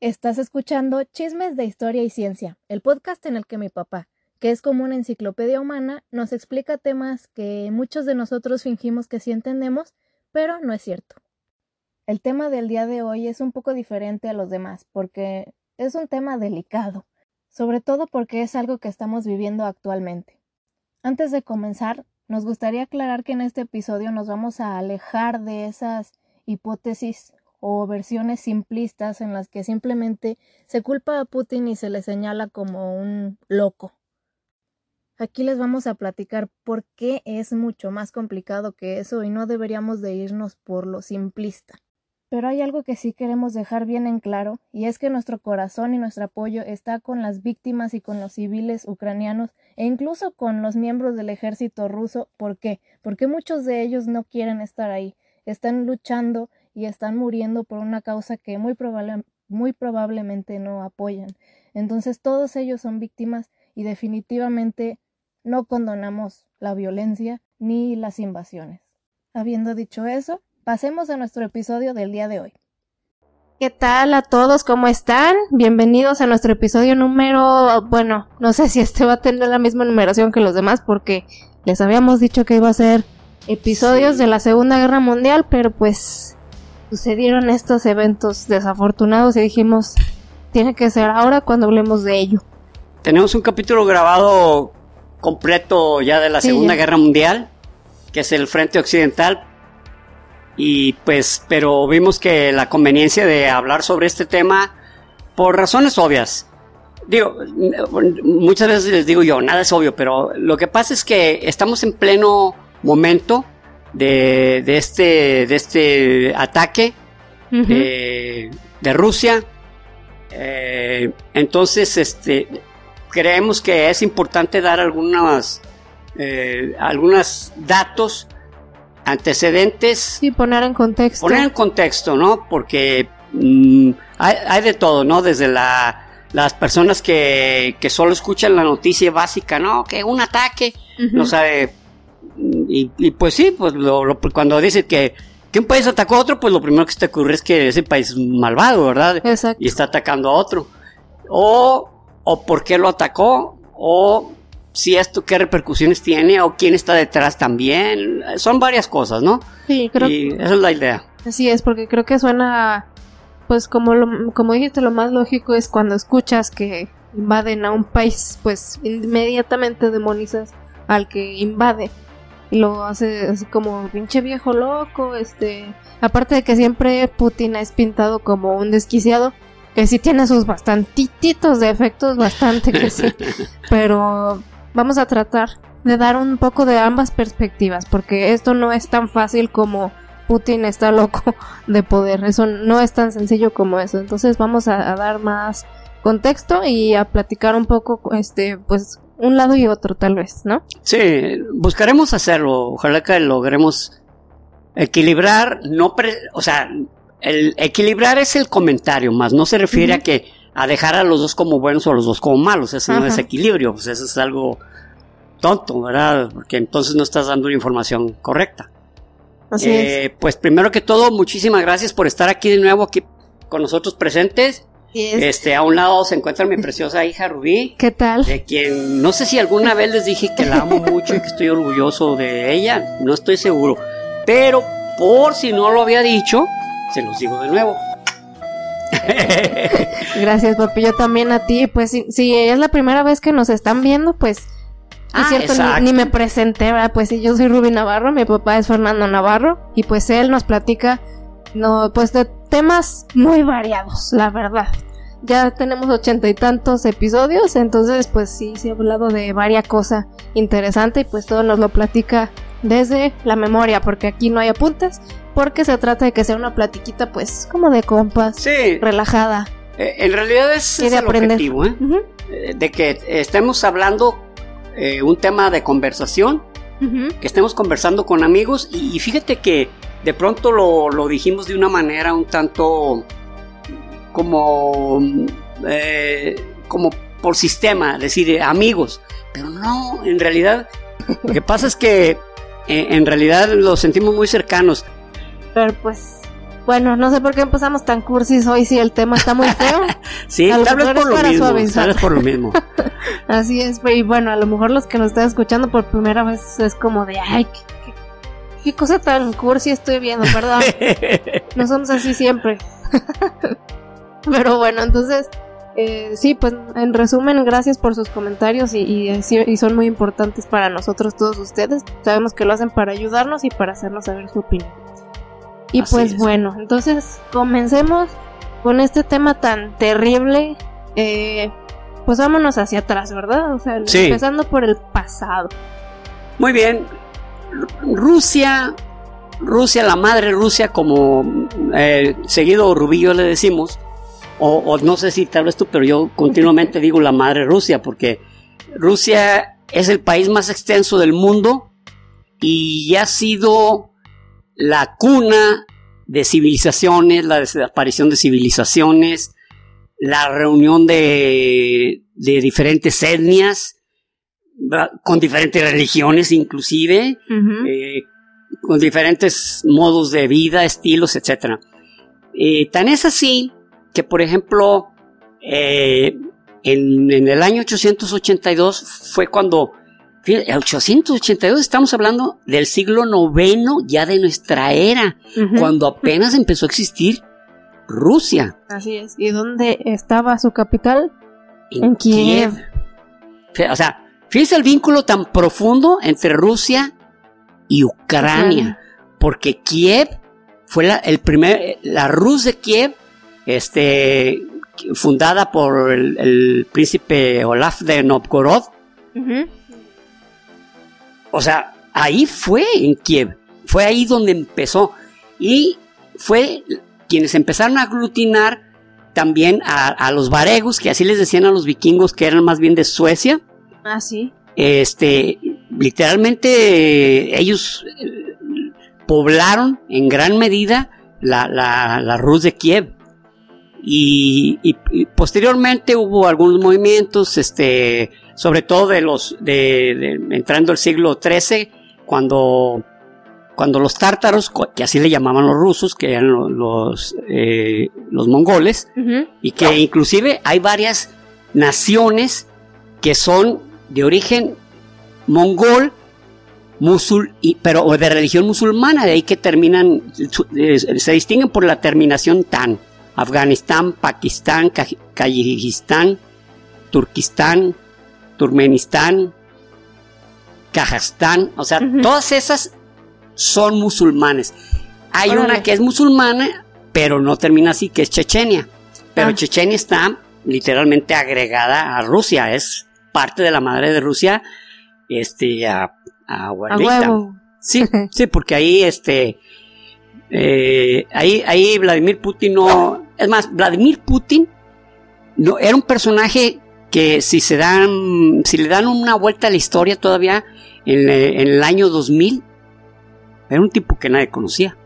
Estás escuchando Chismes de Historia y Ciencia, el podcast en el que mi papá, que es como una enciclopedia humana, nos explica temas que muchos de nosotros fingimos que sí entendemos, pero no es cierto. El tema del día de hoy es un poco diferente a los demás, porque es un tema delicado, sobre todo porque es algo que estamos viviendo actualmente. Antes de comenzar, nos gustaría aclarar que en este episodio nos vamos a alejar de esas hipótesis o versiones simplistas en las que simplemente se culpa a Putin y se le señala como un loco. Aquí les vamos a platicar por qué es mucho más complicado que eso y no deberíamos de irnos por lo simplista. Pero hay algo que sí queremos dejar bien en claro, y es que nuestro corazón y nuestro apoyo está con las víctimas y con los civiles ucranianos e incluso con los miembros del ejército ruso. ¿Por qué? Porque muchos de ellos no quieren estar ahí, están luchando y están muriendo por una causa que muy, muy probablemente no apoyan. Entonces todos ellos son víctimas y definitivamente no condonamos la violencia ni las invasiones. Habiendo dicho eso, pasemos a nuestro episodio del día de hoy. ¿Qué tal a todos? ¿Cómo están? Bienvenidos a nuestro episodio número, bueno, no sé si este va a tener la misma numeración que los demás porque les habíamos dicho que iba a ser episodios de la Segunda Guerra Mundial, pero pues sucedieron estos eventos desafortunados y dijimos, tiene que ser ahora cuando hablemos de ello. Tenemos un capítulo grabado completo ya de la Segunda Guerra Mundial, que es el Frente Occidental, y pues, pero vimos que la conveniencia de hablar sobre este tema, por razones obvias, digo, muchas veces les digo yo, nada es obvio, pero lo que pasa es que estamos en pleno momento de, de, este, de este ataque eh, de Rusia. Eh, entonces, este, creemos que es importante dar algunos eh, algunos datos antecedentes. Y poner en contexto. Poner en contexto, ¿no? Porque mm, hay, de todo, ¿no? Desde la, las personas que, que solo escuchan la noticia básica, ¿no? Que un ataque, no sabe y, pues sí, pues lo, cuando dice que, que, un país atacó a otro, pues lo primero que se te ocurre es que ese país es malvado, ¿verdad? Exacto. Y está atacando a otro. O, o por qué lo atacó, o si esto qué repercusiones tiene, o quién está detrás también. Son varias cosas, ¿no? Sí, creo. Y esa es la idea. Así es, porque creo que suena, pues como, lo, como dijiste, lo más lógico es cuando escuchas que invaden a un país, pues inmediatamente demonizas al que invade lo hace así como pinche viejo loco, este, aparte de que siempre Putin es pintado como un desquiciado, que sí tiene sus bastantitos de efectos, bastante que sí, pero vamos a tratar de dar un poco de ambas perspectivas, porque esto no es tan fácil como Putin está loco de poder, eso no es tan sencillo como eso, entonces vamos a, a dar más contexto y a platicar un poco, este, pues un lado y otro tal vez, ¿no? Sí, buscaremos hacerlo, ojalá que logremos equilibrar, no, o sea, el equilibrar es el comentario, más no se refiere a que a dejar a los dos como buenos o a los dos como malos, eso no es equilibrio, pues eso es algo tonto, ¿verdad? Porque entonces no estás dando una información correcta. Así es. Eh, pues primero que todo, muchísimas gracias por estar aquí de nuevo aquí con nosotros presentes. Este, a un lado se encuentra mi preciosa hija Rubí. ¿Qué tal? De quien no sé si alguna vez les dije que la amo mucho y que estoy orgulloso de ella, no estoy seguro. Pero por si no lo había dicho, se los digo de nuevo. Gracias, papi. Yo también a ti. Pues si, es la primera vez que nos están viendo, pues es ah, cierto, ni, me presenté, ¿verdad? Pues sí, yo soy Rubí Navarro, mi papá es Fernando Navarro, y pues él nos platica, no, pues de temas muy variados, la verdad ya tenemos ochenta y tantos episodios, entonces pues sí, se ha hablado de varias cosas interesantes y pues todo nos lo platica desde la memoria, porque aquí no hay apuntes, porque se trata de que sea una platiquita pues como de compas, relajada. Eh, en realidad es, el objetivo, ¿eh? ¿eh? de que estemos hablando eh, un tema de conversación, que estemos conversando con amigos y, fíjate que de pronto lo, lo dijimos de una manera un tanto como, eh, como por sistema, decir eh, amigos, pero no, en realidad, lo que pasa es que eh, en realidad los sentimos muy cercanos. Pero pues, Bueno, no sé por qué empezamos tan cursis hoy si el tema está muy feo. sí, A lo tal vez por lo mismo. tal vez por lo mismo. Así es, y bueno, a lo mejor los que nos están escuchando por primera vez es como de, ay, qué, qué- qué cosa tan cursi estoy viendo, perdón. No somos así siempre. Pero bueno, entonces, eh, sí, pues en resumen, gracias por sus comentarios y, y, eh, y son muy importantes para nosotros todos ustedes. Sabemos que lo hacen para ayudarnos y para hacernos saber su opinión. Y Así pues es. bueno, entonces comencemos con este tema tan terrible. Eh, pues vámonos hacia atrás, ¿verdad? O sea, Sí. empezando por el pasado. Muy bien. Ru- Rusia, Rusia, la madre Rusia, como eh, seguido Rubillo le decimos, o, o no sé si tal vez tú, pero yo continuamente digo la madre Rusia, porque Rusia es el país más extenso del mundo y ha sido la cuna de civilizaciones, la desaparición de civilizaciones, la reunión de, de diferentes etnias, con diferentes religiones inclusive, eh, con diferentes modos de vida, estilos, etc. Eh, tan es así que, por ejemplo, eh, en, en el año 882 fue cuando, fíjate, 882 estamos hablando del siglo noveno ya de nuestra era, cuando apenas empezó a existir Rusia. Así es. ¿Y dónde estaba su capital? En, En Kiev. O sea, fíjese el vínculo tan profundo entre Rusia y Ucrania. Ucrania. Porque Kiev fue la, el primer, la Rus de Kiev, este, fundada por el, el príncipe Olaf de Novgorod. O sea, ahí fue en Kiev. Fue ahí donde empezó. Y fue quienes empezaron a aglutinar también a, a los varegos, que así les decían a los vikingos que eran más bien de Suecia. Ah, sí. Este, literalmente eh, ellos eh, poblaron en gran medida la, la, la Rus de Kiev. Y, y- y posteriormente hubo algunos movimientos, este, sobre todo de los, de, de- entrando el siglo XIII, cuando, cuando los tártaros, que así le llamaban los rusos, que eran lo- los, eh, los mongoles, y que inclusive hay varias naciones que son de origen mongol, musul, y, pero o de religión musulmana, de ahí que terminan, eh, se distinguen por la terminación tan. Afganistán, Pakistán, Kayikistán, Turquistán, Turmenistán, Kazajstán, o sea, todas esas son musulmanes. Hay Órale. una que es musulmana, pero no termina así, que es Chechenia. Pero Ah. Chechenia está literalmente agregada a Rusia, es parte de la madre de Rusia, este, a, a A. Sí, sí, porque ahí, este, eh, ahí, ahí Vladimir Putin no, es más, Vladimir Putin no, era un personaje que si se dan, si le dan una vuelta a la historia todavía en, eh, en el año 2000, era un tipo que nadie conocía.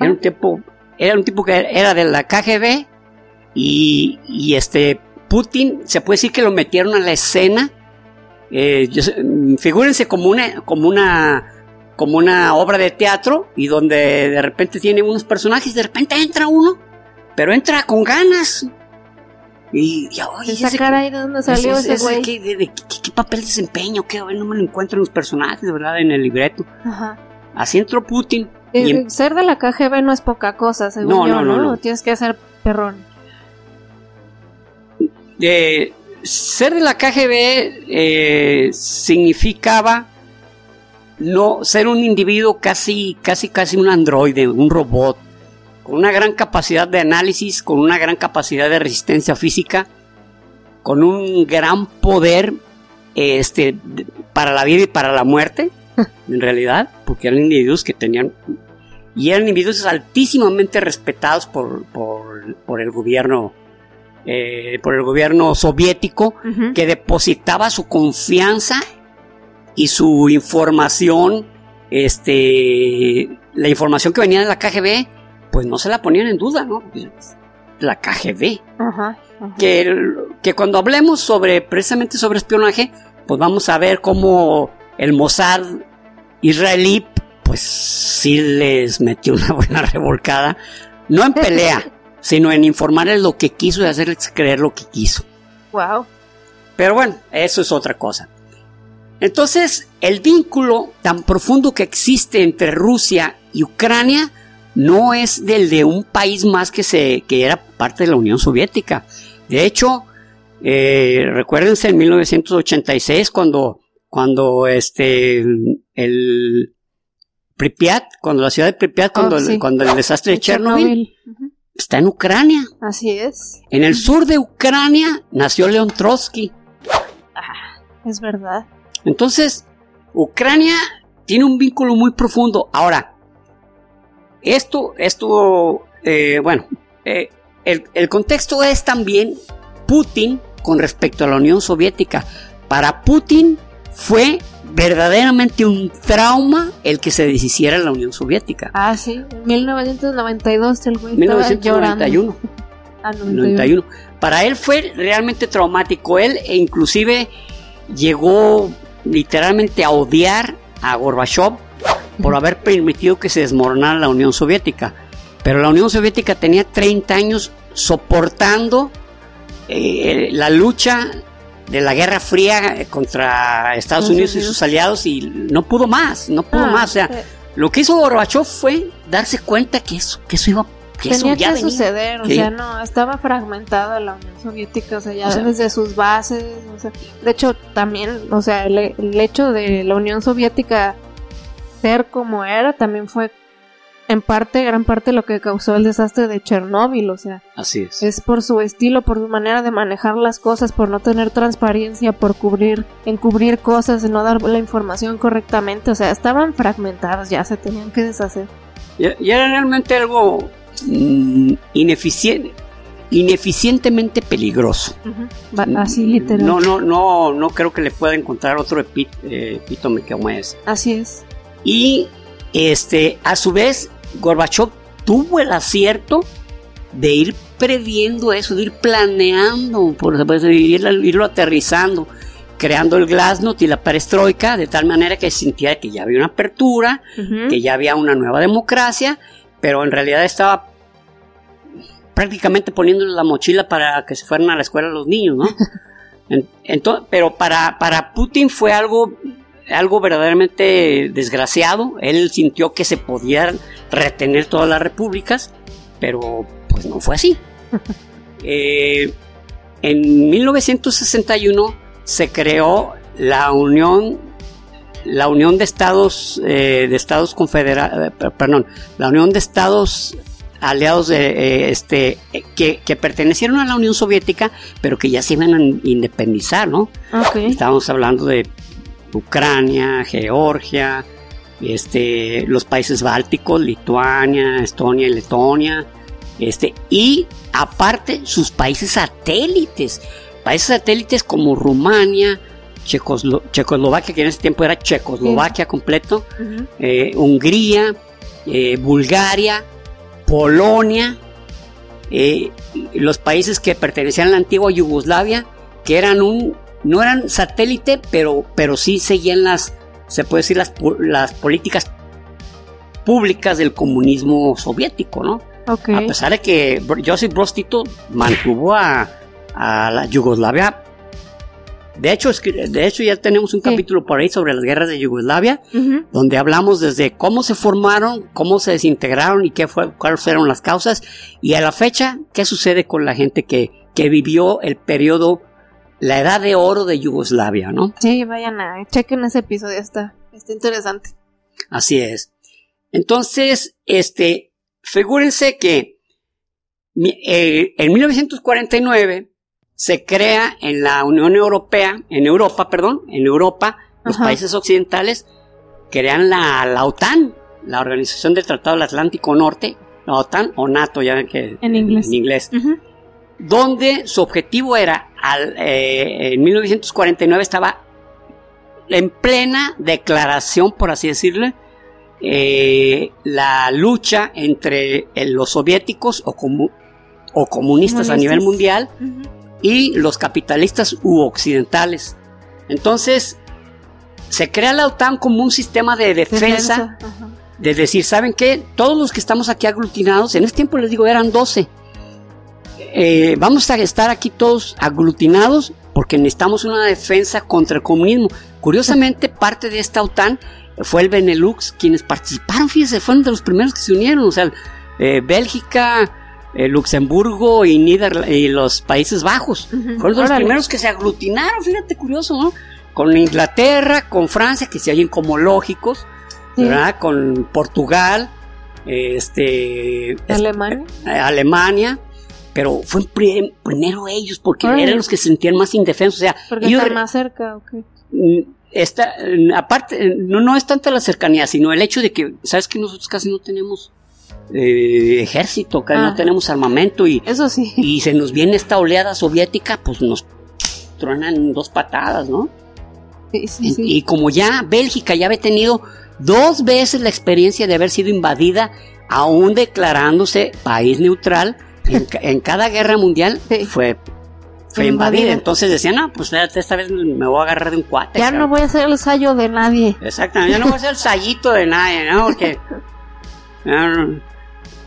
Era un tipo, era un tipo que era de la KGB y, y este Putin se puede decir que lo metieron a la escena. Eh, yo figúrense como una, como una, como una obra de teatro y donde de repente tiene unos personajes, de repente entra uno, pero entra con ganas. Y, y oye, Esa ese- cara ahí de dónde salió ese- ese. ¿qué, de- de- qué- qué papel desempeño? ¿Qué? No me lo encuentro en los personajes, de verdad, en el libreto. Ajá. Así entró Putin. Eh, y em- Ser de la KGB no es poca cosa, según No, yo, no, ¿no? no, no. Tienes que ser perrón. eh, ser de la KGB eh, significaba no ser un individuo casi, casi, casi un androide, un robot, con una gran capacidad de análisis, con una gran capacidad de resistencia física, con un gran poder este, para la vida y para la muerte, en realidad, porque eran individuos que tenían y eran individuos altísimamente respetados por, por, por el gobierno eh, por el gobierno soviético que depositaba su confianza y su información este la información que venía de la KGB pues no se la ponían en duda no la KGB Ajá. ajá. que, que cuando hablemos sobre precisamente sobre espionaje, pues vamos a ver cómo el Mossad israelí, pues pues sí les metió una buena revolcada, no en pelea, sino en informarles lo que quiso y hacerles creer lo que quiso. Wow. Pero bueno, eso es otra cosa. Entonces, el vínculo tan profundo que existe entre Rusia y Ucrania no es del de un país más que, se, que era parte de la Unión Soviética. De hecho, eh, recuérdense en 1986 cuando, cuando este, el Pripyat, cuando la ciudad de Pripyat, Oh, cuando, sí. cuando el desastre de Chernobyl, está en Ucrania. Así es. En el sur de Ucrania nació León Trotsky. Es verdad. Entonces, Ucrania tiene un vínculo muy profundo. Ahora, esto, esto, eh, bueno, eh, el, el contexto es también Putin con respecto a la Unión Soviética. Para Putin fue verdaderamente un trauma el que se deshiciera la Unión Soviética. Ah, sí. En 1992 el güey estaba llorando. 1991. Ah, 91. 91. Para él fue realmente traumático. Él e inclusive llegó literalmente a odiar a Gorbachev por haber permitido que se desmoronara la Unión Soviética. Pero la Unión Soviética tenía 30 años soportando eh, la lucha de la Guerra Fría eh, contra Estados Unidos y sus aliados y no pudo más, no pudo Ah, más. O sea, lo que hizo Gorbachev fue darse cuenta que eso, que eso iba que eso Tenía ya que venía. suceder, o Sí. sea, no, estaba fragmentada la Unión Soviética, o sea, ya O sea- desde sus bases, o sea, de hecho también, o sea, el, el hecho de la Unión Soviética ser como era también fue en parte, gran parte lo que causó el desastre de Chernóbil, o sea, Así es. es por su estilo, por su manera de manejar las cosas, por no tener transparencia, por cubrir, encubrir cosas, no dar la información correctamente, o sea, estaban fragmentadas, ya se tenían que deshacer. Y, y era realmente algo mm, ineficiente, ineficientemente peligroso. Así literal. No, no, no, no creo que le pueda encontrar otro eh, epítome como ese. Así es. Y este, a su vez, Gorbachev tuvo el acierto de ir previendo eso, de ir planeando, por ir- irlo aterrizando, creando el glasnost y la perestroika, de tal manera que sintiera que ya había una apertura, que ya había una nueva democracia, pero en realidad estaba prácticamente poniéndole la mochila para que se fueran a la escuela los niños, ¿no? En- ento- pero para, para Putin fue algo, algo verdaderamente desgraciado. Él sintió que se podían retener todas las repúblicas, pero pues no fue así. Eh, en 1961 se creó la Unión la Unión de Estados eh, de Estados Confederados, perdón, la Unión de Estados aliados de, eh, este eh, que, que pertenecieron a la Unión Soviética, pero que ya se iban a independizar, ¿no? Estábamos hablando de Ucrania, Georgia, este, los países bálticos, Lituania, Estonia y Letonia, este, y aparte sus países satélites, países satélites como Rumania, Checoslo- Checoslovaquia, que en ese tiempo era Checoslovaquia completo, eh, Hungría, eh, Bulgaria, Polonia, eh, los países que pertenecían a la antigua Yugoslavia, que eran un, no eran satélite, pero, pero sí seguían las, se puede decir, las, las políticas públicas del comunismo soviético, ¿no? A pesar de que Josip Broz Tito mantuvo a, a la Yugoslavia. De hecho, es que- de hecho, ya tenemos un Sí. capítulo por ahí sobre las guerras de Yugoslavia, donde hablamos desde cómo se formaron, cómo se desintegraron y qué fue, cuáles fueron las causas, y a la fecha, qué sucede con la gente que, que vivió el periodo, la edad de oro de Yugoslavia, ¿no? Sí, vayan a chequen ese episodio, está, está interesante. Así es. Entonces, este, figúrense que eh, en 1949 se crea en la Unión Europea, en Europa, perdón, en Europa, los Ajá. países occidentales crean la, la OTAN, la Organización del Tratado del Atlántico Norte, la OTAN o NATO, ya ven que En inglés. en inglés donde su objetivo era, al, eh, en 1949 estaba en plena declaración, por así decirlo, eh, la lucha entre eh, los soviéticos o, comu- o comunistas a nivel mundial. Y los capitalistas u occidentales. Entonces, se crea la OTAN como un sistema de defensa, de decir, ¿saben qué? Todos los que estamos aquí aglutinados, en ese tiempo les digo, eran 12. Eh, vamos a estar aquí todos aglutinados porque necesitamos una defensa contra el comunismo. Curiosamente, parte de esta OTAN fue el Benelux, quienes participaron, fíjense, fueron de los primeros que se unieron, o sea, eh, Bélgica, eh, Luxemburgo y, y los Países Bajos. Fueron los primeros que se aglutinaron, fíjate, curioso, ¿no? Con Inglaterra, con Francia, que se oyen como lógicos, ¿verdad? Con Portugal, este... Alemania. Alemania pero fue primero ellos porque eran los que se sentían más indefensos, o sea, porque están más cerca, okay. Mm, esta, mm, aparte, no, no es tanta la cercanía, sino el hecho de que, sabes que nosotros casi no tenemos eh, ejército, no ah. tenemos armamento y, Eso sí. y se nos viene esta oleada soviética, pues nos truenan dos patadas, ¿no? Sí, sí, y, y como ya Bélgica ya había tenido dos veces la experiencia de haber sido invadida, aún declarándose país neutral, en, cada guerra mundial fue fue invadida. Entonces decían, no, pues esta vez me voy a agarrar de un cuate. Ya no voy a ser el sayo de nadie. Exactamente, ya no voy a ser el sayito de nadie, ¿no? Porque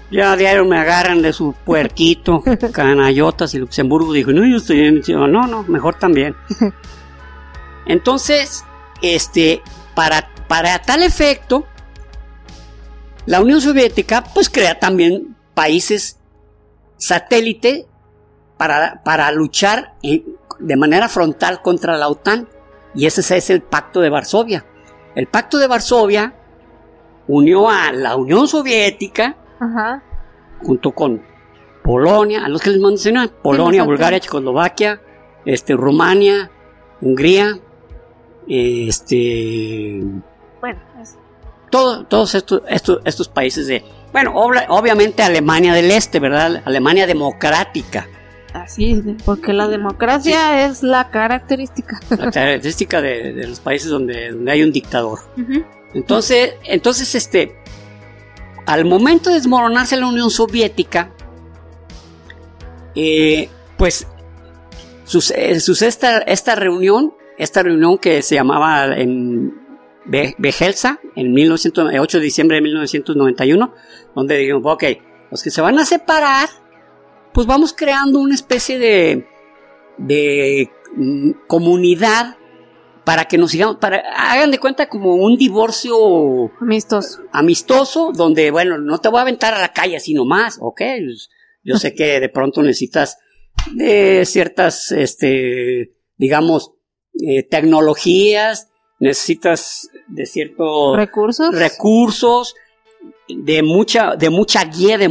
ya, a diario me agarran de su puerquito, canayotas y Luxemburgo dijo, no, yo estoy en... No, no, mejor también. Entonces, este, para, para tal efecto, la Unión Soviética pues crea también países satélite para, para luchar de manera frontal contra la OTAN. Y ese es el Pacto de Varsovia. El Pacto de Varsovia unió a la Unión Soviética junto con Polonia, a los que les mencioné, Polonia, Bulgaria, Checoslovaquia, este, Rumania, Hungría, este, bueno, todos estos, estos, estos países de, bueno, obviamente Alemania del Este, ¿verdad? Alemania democrática. Así, porque la democracia es la característica. La característica de, los países donde, donde, hay un dictador. Entonces, entonces, este, al momento de desmoronarse la Unión Soviética, eh, pues sucede, esta, esta reunión, esta reunión que se llamaba en en 8 de diciembre de 1991, donde dijimos, ok, los que se van a separar, pues vamos creando una especie de, de mm, comunidad para que nos sigamos, para, hagan de cuenta como un divorcio amistoso. amistoso, donde, bueno, no te voy a aventar a la calle así nomás, ok, pues, yo sé que de pronto necesitas de ciertas, este, digamos, eh, tecnologías, necesitas de ciertos recursos, recursos de mucha, de mucha guía de,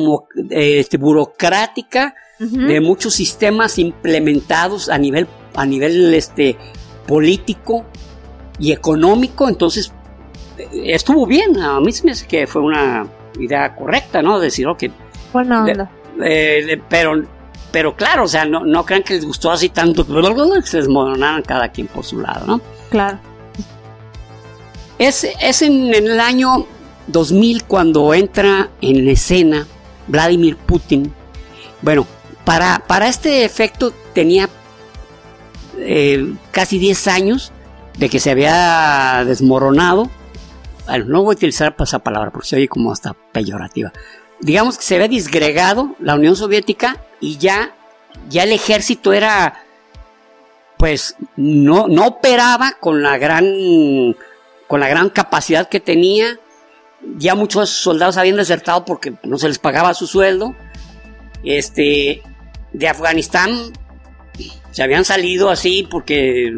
este, burocrática, de muchos sistemas implementados a nivel, a nivel este, político y económico. Entonces, estuvo bien. A mí se me hace que fue una idea correcta, ¿no? Decir, ok. Bueno, eh, pero, pero claro, o sea, no, no crean que les gustó así tanto que se desmoronaran cada quien por su lado, ¿no? Claro. Es, en, el año 2000 cuando entra en escena Vladimir Putin. Bueno, para, para este efecto tenía eh, casi 10 años de que se había desmoronado. Bueno, no voy a utilizar esa palabra porque se oye como hasta peyorativa. Digamos que se había disgregado la Unión Soviética y ya, ya el ejército era, pues, no, no operaba con la gran con la gran capacidad que tenía. Ya muchos soldados habían desertado porque no se les pagaba su sueldo. Este, de Afganistán se habían salido así porque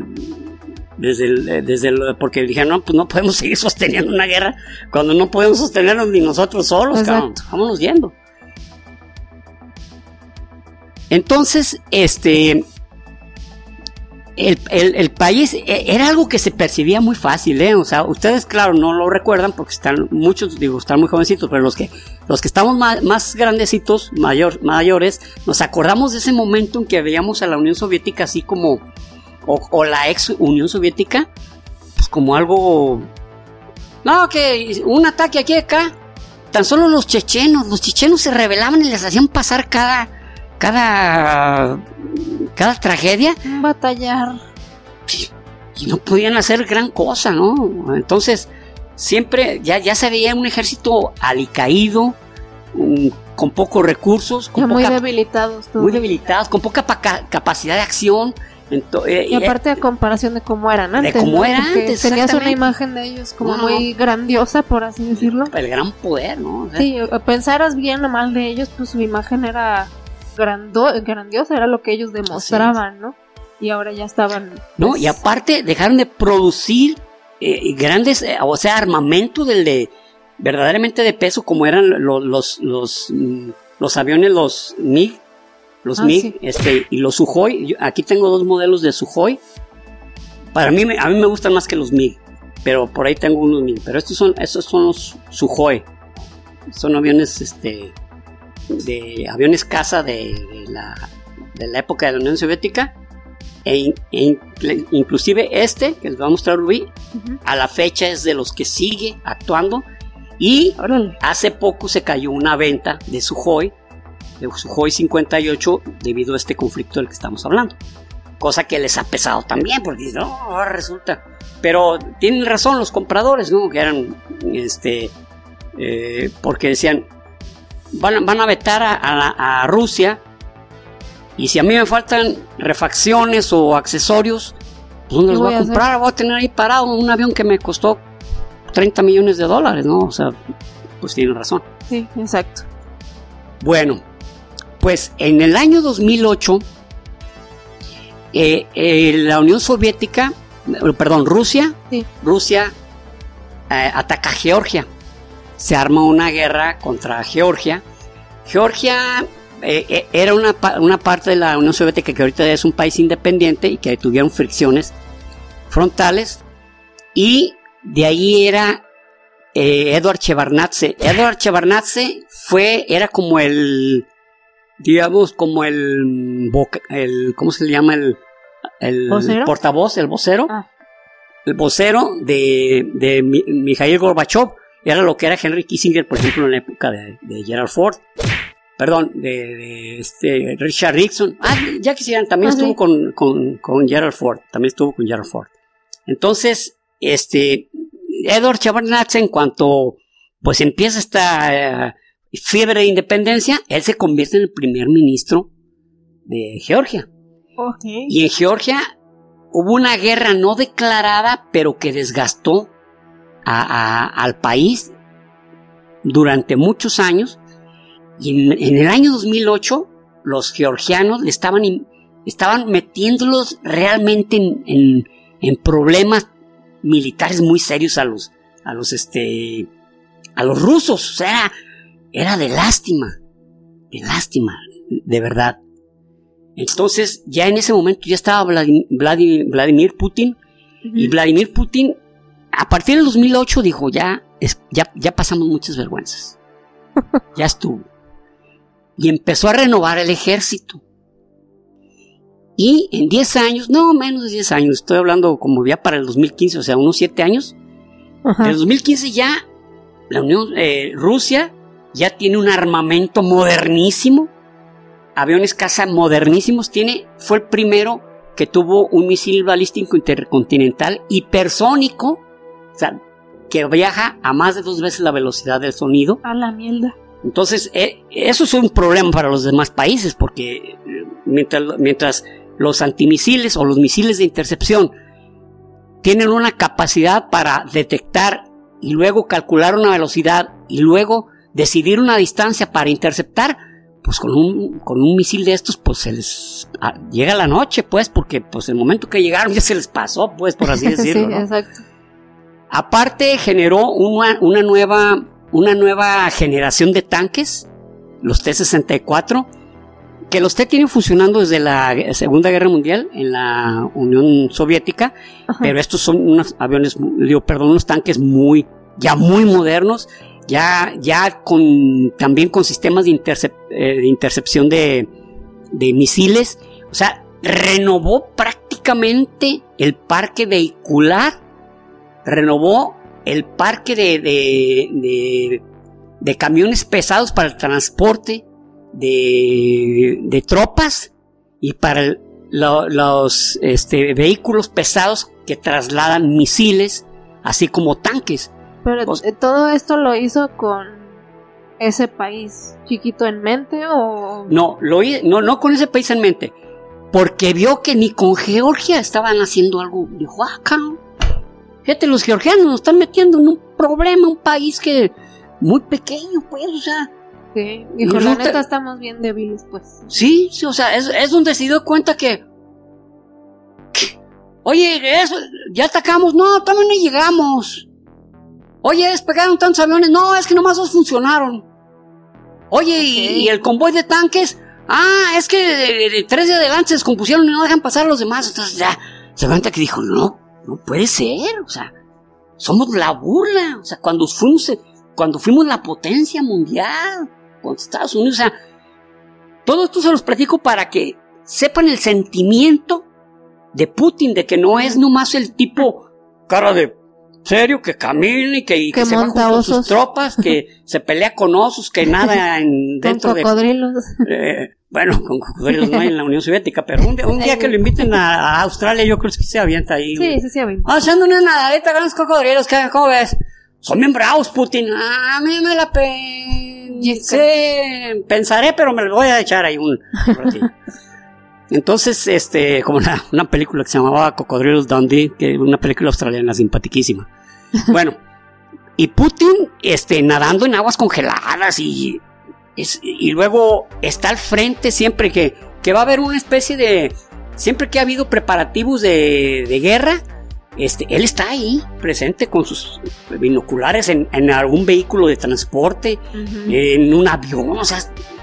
desde el, desde el, porque dijeron no pues no podemos seguir sosteniendo una guerra cuando no podemos sostenernos ni nosotros solos cabrón, vámonos yendo. Entonces este el, país e, era algo que se percibía muy fácil, ¿eh? O sea, ustedes, claro, no lo recuerdan porque están muchos, digo, están muy jovencitos, pero los que, los que estamos más, grandecitos, mayor, mayores, nos acordamos de ese momento en que veíamos a la Unión Soviética así como, o, la ex Unión Soviética, pues como algo, no, que un ataque aquí acá, tan solo los chechenos, los chechenos se rebelaban y les hacían pasar cada, cada cada tragedia. Batallar. Y no podían hacer gran cosa, ¿no? Entonces, siempre ya, ya se veía un ejército alicaído, mm, con pocos recursos, con muy debilitados, muy debilitados, con poca capacidad de acción. Eh, y aparte a comparación de cómo eran antes. De cómo eran antes. Tenías una imagen de ellos como muy grandiosa, por así decirlo. El gran poder, ¿no? sí, pensaras bien o mal de ellos, pues su imagen era grandiosa, era lo que ellos demostraban, ¿no? Y ahora ya estaban. No, y pues, aparte dejaron de producir eh, grandes, eh, o sea, armamento del de verdaderamente de peso como eran los, los, los, mm, los aviones, los MiG, los ah, MiG este, y los Sukhoi. aquí tengo dos modelos de Sukhoi. Para mí, a mí me gustan más que los MiG, pero por ahí tengo unos MiG. Pero estos son, estos son los Sukhoi. Son aviones, este, de aviones caza de, la, de la época de la Unión Soviética. E, e inclusive este que les voy a mostrar Rubí, a la fecha es de los que sigue actuando y hace poco se cayó una venta de Suhoi, de Suhoi 58, debido a este conflicto del que estamos hablando. Cosa que les ha pesado también, porque no, resulta. Pero tienen razón los compradores, ¿no? Que eran, este, eh, porque decían, van, van a vetar a, Rusia, y si a mí me faltan refacciones o accesorios, pues ¿dónde los voy a comprar? Voy a tener ahí parado un avión que me costó 30 millones de dólares, ¿no? O sea, pues tienen razón. Sí, exacto. Bueno, pues en el año 2008, eh, eh, la Unión Soviética, eh, perdón, Rusia, Rusia ataca a Georgia. Se arma una guerra contra Georgia. Georgia era una, una, parte de la Unión Soviética que ahorita es un país independiente y que tuvieron fricciones frontales. Y de ahí era eh, Edward Shevardnadze. Edward Shevardnadze fue, era como el, digamos, como el, el ¿cómo se le llama? El, el portavoz, el vocero. Ah. El vocero de, de Mikhail Gorbachev. Era lo que era Henry Kissinger, por ejemplo, en la época de, Gerald Ford. Perdón, de, este, Richard Nixon. Ah, ya quisieran, también estuvo con, con, con Gerald Ford. También estuvo con Gerald Ford. Entonces, este, Edward Shevardnadze, en cuanto pues empieza esta eh, fiebre de independencia, él se convierte en el primer ministro de Georgia. Y en Georgia hubo una guerra no declarada, pero que desgastó al país durante muchos años. Y en, el año 2008, los georgianos le estaban, estaban metiéndolos realmente en, en problemas militares muy serios a los, a los, este, a los rusos. O sea, era de lástima, de lástima, de verdad. Entonces, ya en ese momento ya estaba Vladimir, Putin, y Vladimir Putin, a partir del 2008, dijo, ya, ya, ya pasamos muchas vergüenzas. ya estuvo. Y empezó a renovar el ejército. Y en 10 años, no menos de 10 años, estoy hablando como ya para el 2015, o sea, unos 7 años. En el 2015 ya la Unión, eh, Rusia ya tiene un armamento modernísimo, aviones caza modernísimos, tiene, fue el primero que tuvo un misil balístico intercontinental hipersónico, sea, que viaja a más de dos veces la velocidad del sonido. A la mierda. Entonces, eh, eso es un problema para los demás países, porque eh, mientras, mientras los antimisiles o los misiles de intercepción tienen una capacidad para detectar y luego calcular una velocidad y luego decidir una distancia para interceptar, pues con un, con un misil de estos, pues se les ah, llega la noche, pues, porque pues el momento que llegaron ya se les pasó, pues, por así decirlo. sí, exacto. Aparte generó una, una, nueva, una nueva generación de tanques, los T-64, que los T tienen funcionando desde la Segunda Guerra Mundial en la Unión Soviética, pero estos son unos aviones, digo, perdón, unos tanques muy, ya muy modernos, ya, ya con, también con sistemas de, eh, de intercepción de, de misiles, o sea, renovó prácticamente el parque vehicular, renovó el parque de, de, de, de camiones pesados para el transporte, de, tropas y para los este, vehículos pesados que trasladan misiles, así como tanques. Pero eh, todo esto lo hizo con ese país chiquito en mente o No, lo, no, no con ese país en mente. Porque vio que ni con Georgia estaban haciendo algo. Dijo, ah, cabrón. Fíjate, los georgianos nos están metiendo en un problema, un país que muy pequeño, pues, o sea. Sí, dijo, la resulta- neta estamos bien débiles, pues. Sí, sí, o sea, es, es donde se dio cuenta que. que, Oye, eso, ya atacamos. No, todavía no llegamos. Oye, despegaron tantos aviones. No, es que nomás dos funcionaron. Oye, y, y el convoy de tanques. Ah, es que de, de tres de adelante se descompusieron y no dejan pasar a los demás. Entonces ya se cuenta que dijo, no, no puede ser. O sea, somos la burla. O sea, cuando fuimos, cuando fuimos la potencia mundial, con Estados Unidos, o sea, todo esto se los platico para que sepan el sentimiento de Putin, de que no es nomás el tipo cara de serio que camina y que, y que Que se va junto a sus osos. tropas, que se pelea con osos, que nada en, Con dentro de cocodrilos. eh, bueno, con cocodrilos no hay en la Unión Soviética, pero un día, un día que lo inviten a, a Australia, yo creo que se avienta ahí. Sí, sí, sí, bien. Ah, echando una nadadita con los cocodrilos, ¿qué, ¿cómo ves? Son bien bravos, Putin. Ah, a mí me la pensé. Pensaré, pero me lo voy a echar ahí un. Entonces, este, como una, una película que se llamaba Cocodrilos Dundee, que es una película australiana simpaticísima. Bueno, y Putin, este, nadando en aguas congeladas y, es- y luego está al frente siempre que, que va a haber una especie de, siempre que ha habido preparativos de, de guerra, este, él está ahí, presente con sus binoculares en, en algún vehículo de transporte, en un avión, o sea,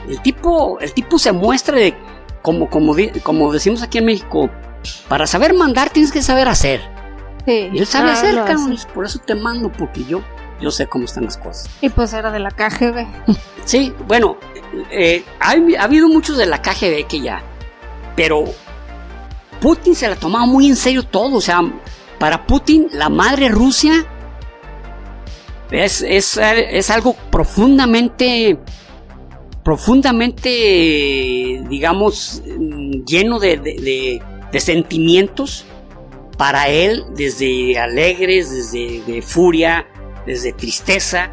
el tipo, el tipo se muestra de, como, como, como decimos aquí en México, para saber mandar tienes que saber hacer. Sí. Y él sabe Ah, hacer, hace. cabrón, por eso te mando, porque yo, yo sé cómo están las cosas. Y pues era de la KGB. Sí, bueno, eh, ha habido muchos de la KGB que ya, pero Putin se la tomaba muy en serio todo, o sea, para Putin la madre Rusia es, es, es algo profundamente, profundamente, digamos, lleno de, de- de- de sentimientos para él, desde alegres, desde de furia, desde tristeza,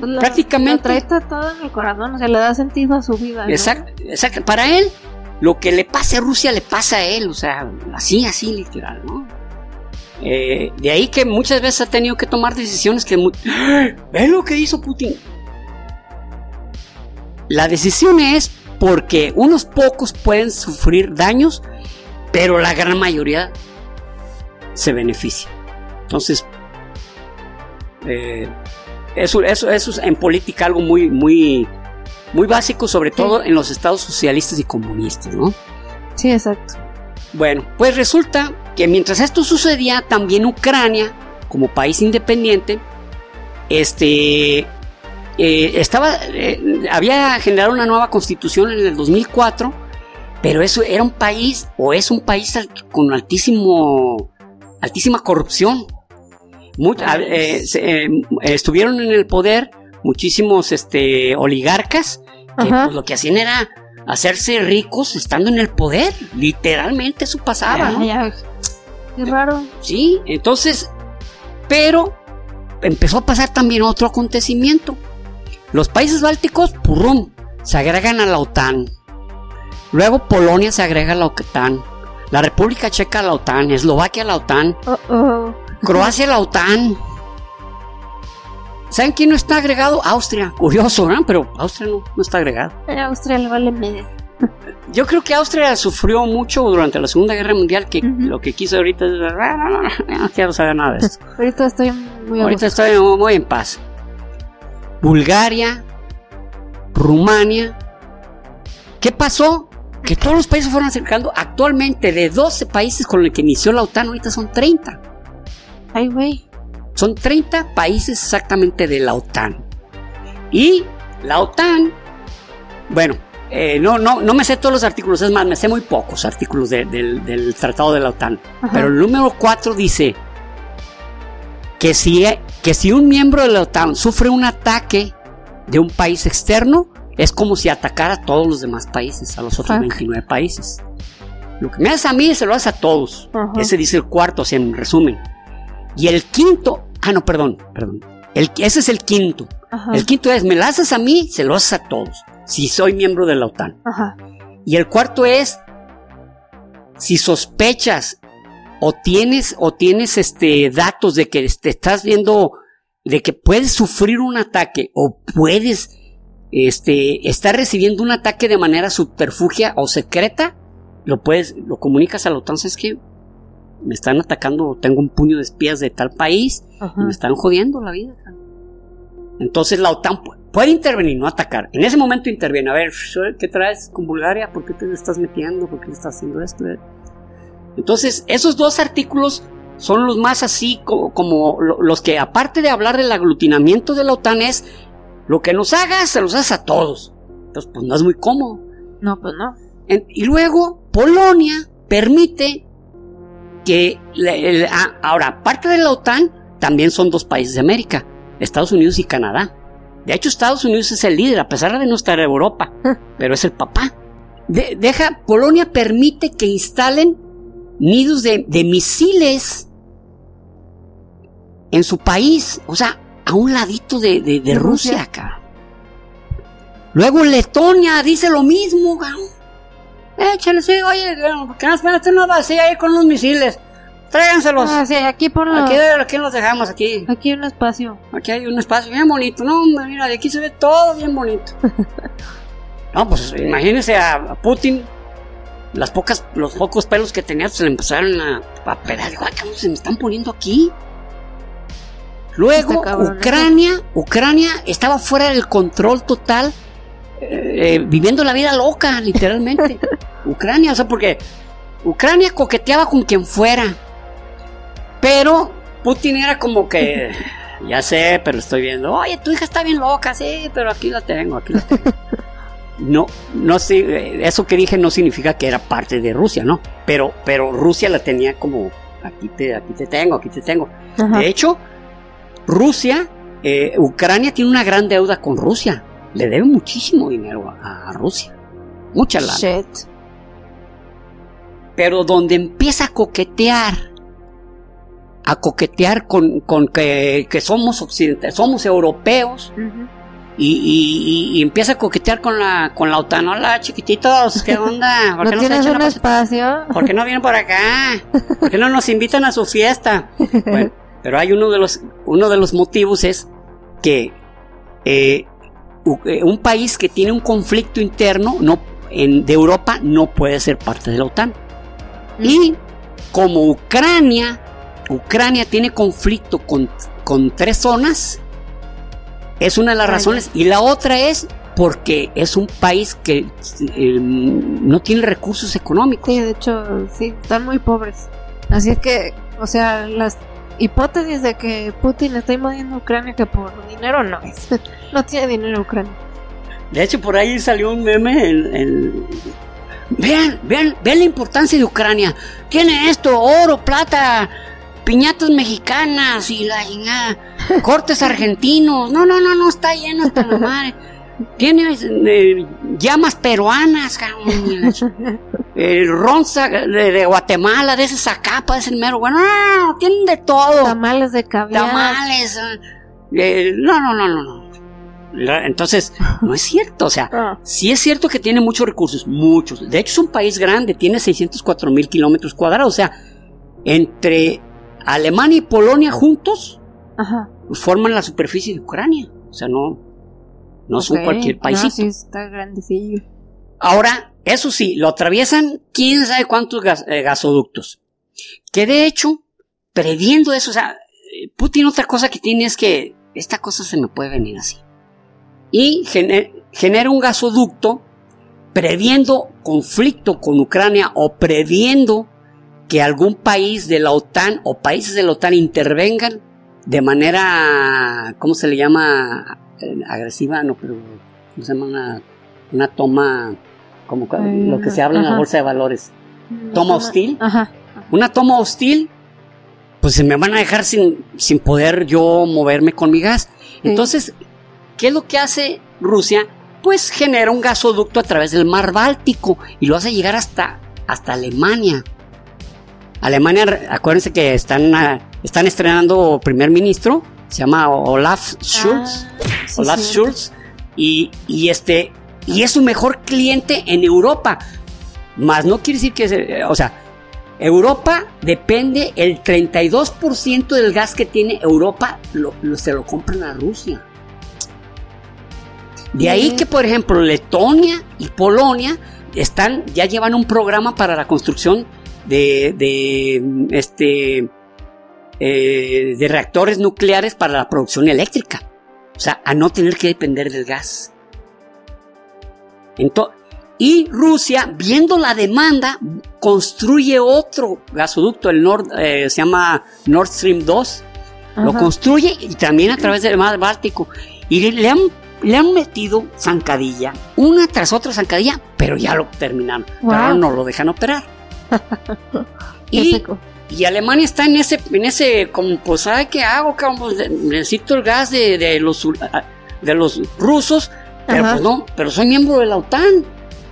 Pues lo- Prácticamente- Lo trae tatuado en el corazón, o sea, le da sentido a su vida. ¿no? Exacto, exacto. Para él, lo que le pase a Rusia le pasa a él, o sea, así, así literal, ¿no? Eh, de ahí que muchas veces ha tenido que tomar decisiones que... ¿Ves lo que hizo Putin? La decisión es porque unos pocos pueden sufrir daños, pero la gran mayoría se beneficia. Entonces, eh, eso, eso, eso es en política algo muy, muy, muy básico, sobre todo en los estados socialistas y comunistas, ¿no? Sí, exacto. Bueno, pues resulta que mientras esto sucedía, también Ucrania, como país independiente, este, eh, estaba, eh, había generado una nueva constitución en el 2004, pero eso era un país, o es un país con altísimo, altísima corrupción. Eh, se- eh, estuvieron en el poder muchísimos este, oligarcas que pues, lo que hacían era hacerse ricos estando en el poder. Literalmente eso pasaba, ¿no? Qué raro. Sí, entonces, pero empezó a pasar también otro acontecimiento. Los países bálticos, purrón, se agregan a la OTAN. Luego Polonia se agrega a la OTAN. La República Checa a la OTAN. Eslovaquia a la OTAN. Oh, oh. Croacia la OTAN. ¿Saben quién no está agregado? Austria. Curioso, ¿no? Pero Austria no, no está agregado. A Austria le vale media. Yo creo que Austria sufrió mucho durante la Segunda Guerra Mundial, que Ujú. lo que quiso ahorita es... "Ah, no, no, no, no quiero saber nada de esto. Ahorita estoy muy Ahorita gusto. estoy muy en paz. Bulgaria, Rumania. ¿Qué pasó? Que todos los países fueron acercando. Actualmente, de 12 países con los que inició la OTAN, ahorita son 30. Ay, güey. Son 30 países exactamente de la OTAN. Y la OTAN, bueno, eh, no, no, no me sé todos los artículos, es más, me sé muy pocos artículos de- del, del tratado de la OTAN. Ajá. Pero el número 4 dice que si, que si un miembro de la OTAN sufre un ataque de un país externo, es como si atacara a todos los demás países, a los otros Fuck. 29 países. Lo que me hace a mí se lo hace a todos. Ajá. Ese dice el cuarto, o sea, en resumen. Y el quinto, Ah, no, perdón, perdón. El, ese es el quinto. El quinto es, me la haces a mí, se lo haces a todos, si soy miembro de la OTAN. Y el cuarto es, si sospechas o tienes, o tienes este, datos de que te estás viendo, de que puedes sufrir un ataque o puedes este, estar recibiendo un ataque de manera subterfugia o secreta, lo puedes, lo comunicas a la OTAN, es que me están atacando, tengo un puño de espías de tal país y me están jodiendo la vida. Entonces la OTAN puede intervenir, no atacar. En ese momento interviene. A ver, ¿qué traes con Bulgaria? ¿Por qué te estás metiendo? ¿Por qué estás haciendo esto? Entonces, esos dos artículos son los más así como, los que, aparte de hablar del aglutinamiento de la OTAN, es lo que nos hagas, se los haces a todos. Entonces, pues no es muy cómodo. No, pues no. y luego, Polonia permite que, ah, ahora, aparte de la OTAN, también son dos países de América, Estados Unidos y Canadá. De hecho, Estados Unidos es el líder, a pesar de no estar en Europa, pero es el papá. deja, Polonia permite que instalen nidos de, misiles en su país, o sea, a un ladito de, Rusia, acá. Luego Letonia dice lo mismo, Échale, sí, oye, que no espérate una vacía ahí con los misiles. Tráiganselos. Ah, sí, aquí por Aquí, aquí los dejamos, aquí. Aquí hay un espacio. Aquí hay un espacio bien bonito. No, mira, de aquí se ve todo bien bonito. no, pues imagínese a Putin. Las pocas, los pocos pelos que tenía se le empezaron a, a pegar. ¿qué se me están poniendo aquí? Luego, Ucrania, Ucrania estaba fuera del control total, eh, viviendo la vida loca, literalmente. Ucrania, o sea, porque Ucrania coqueteaba con quien fuera. Pero Putin era como que, ya sé, pero estoy viendo, oye, tu hija está bien loca, sí, pero aquí la tengo, aquí la tengo. no, no sé, eso que dije no significa que era parte de Rusia, ¿no? Pero, pero Rusia la tenía como, aquí te, aquí te tengo, aquí te tengo. De hecho, Rusia, eh, Ucrania tiene una gran deuda con Rusia. Le debe muchísimo dinero a, Rusia. Mucha lana. Pero donde empieza a coquetear a coquetear con, que, somos occidentales, somos europeos. y, empieza a coquetear con la, con la OTAN. Hola, chiquititos, ¿qué onda? ¿Por qué ¿No, tienes un espacio? ¿Por qué no vienen por acá? ¿Por qué no nos invitan a su fiesta? Bueno, pero hay uno de los, uno de los motivos es que eh, un país que tiene un conflicto interno no, en, de Europa no puede ser parte de la OTAN. Y como Ucrania Ucrania tiene conflicto con, con tres zonas. Es una de las razones. Y la otra es porque es un país que eh, no tiene recursos económicos. Sí, de hecho, sí, están muy pobres. Así es que, o sea, las hipótesis de que Putin está invadiendo Ucrania que por dinero no es. no tiene dinero Ucrania. De hecho, por ahí salió un meme en, Vean, vean, vean la importancia de Ucrania. Tiene esto, oro, plata, piñatas mexicanas y la cortes argentinos. No, no, no, no está lleno hasta la madre. Tiene eh, llamas peruanas, el ronza de, Guatemala, de ese zacapa, de ese mero bueno, no, tienen de todo. Tamales de caviar. Tamales. Eh, no, no, no, no, no. Entonces, no es cierto, o sea, ah. sí es cierto que tiene muchos recursos, muchos. De hecho, es un país grande, tiene 604 mil kilómetros cuadrados, o sea, entre Alemania y Polonia juntos forman la superficie de Ucrania. O sea, no, no son cualquier país. sí, está grandecillo. Ahora, eso sí, lo atraviesan quién sabe cuántos eh, gasoductos. Que de hecho, previendo eso, o sea, Putin otra cosa que tiene es que esta cosa se me puede venir así. Y genera un gasoducto previendo conflicto con Ucrania o previendo que algún país de la OTAN o países de la OTAN intervengan de manera, ¿cómo se le llama? Eh, agresiva, no, pero ¿cómo se llama? Una, toma, como lo que se habla en la bolsa de valores. Toma hostil. Una toma hostil, pues se me van a dejar sin, sin poder yo moverme con mi gas. Entonces, ¿qué es lo que hace Rusia? Pues genera un gasoducto a través del mar Báltico y lo hace llegar hasta, hasta Alemania. Alemania, acuérdense que están están estrenando primer ministro, se llama Olaf Schulz. Ah, sí, Olaf cierto. Schulz. Y, y este, y es su mejor cliente en Europa. Más no quiere decir que, se- o sea, Europa depende, el 32% del gas que tiene Europa lo- lo- se lo compran a Rusia. De ahí que, por ejemplo, Letonia y Polonia están, ya llevan un programa para la construcción de, de, este, eh, de reactores nucleares para la producción eléctrica. O sea, a no tener que depender del gas. Ento- y Rusia, viendo la demanda, construye otro gasoducto, el Nord, eh, se llama Nord Stream 2. Lo construye y también a través del mar Báltico. Y le, han, le han metido zancadilla, una tras otra zancadilla, pero ya lo terminaron. Wow. Pero ahora no lo dejan operar. Y, seco. Y Alemania está en ese, en ese, como, pues, ¿sabe qué hago? cabrón? Pues, necesito el gas de, de los, de los rusos, pero Ajá. pues no, pero soy miembro de la OTAN.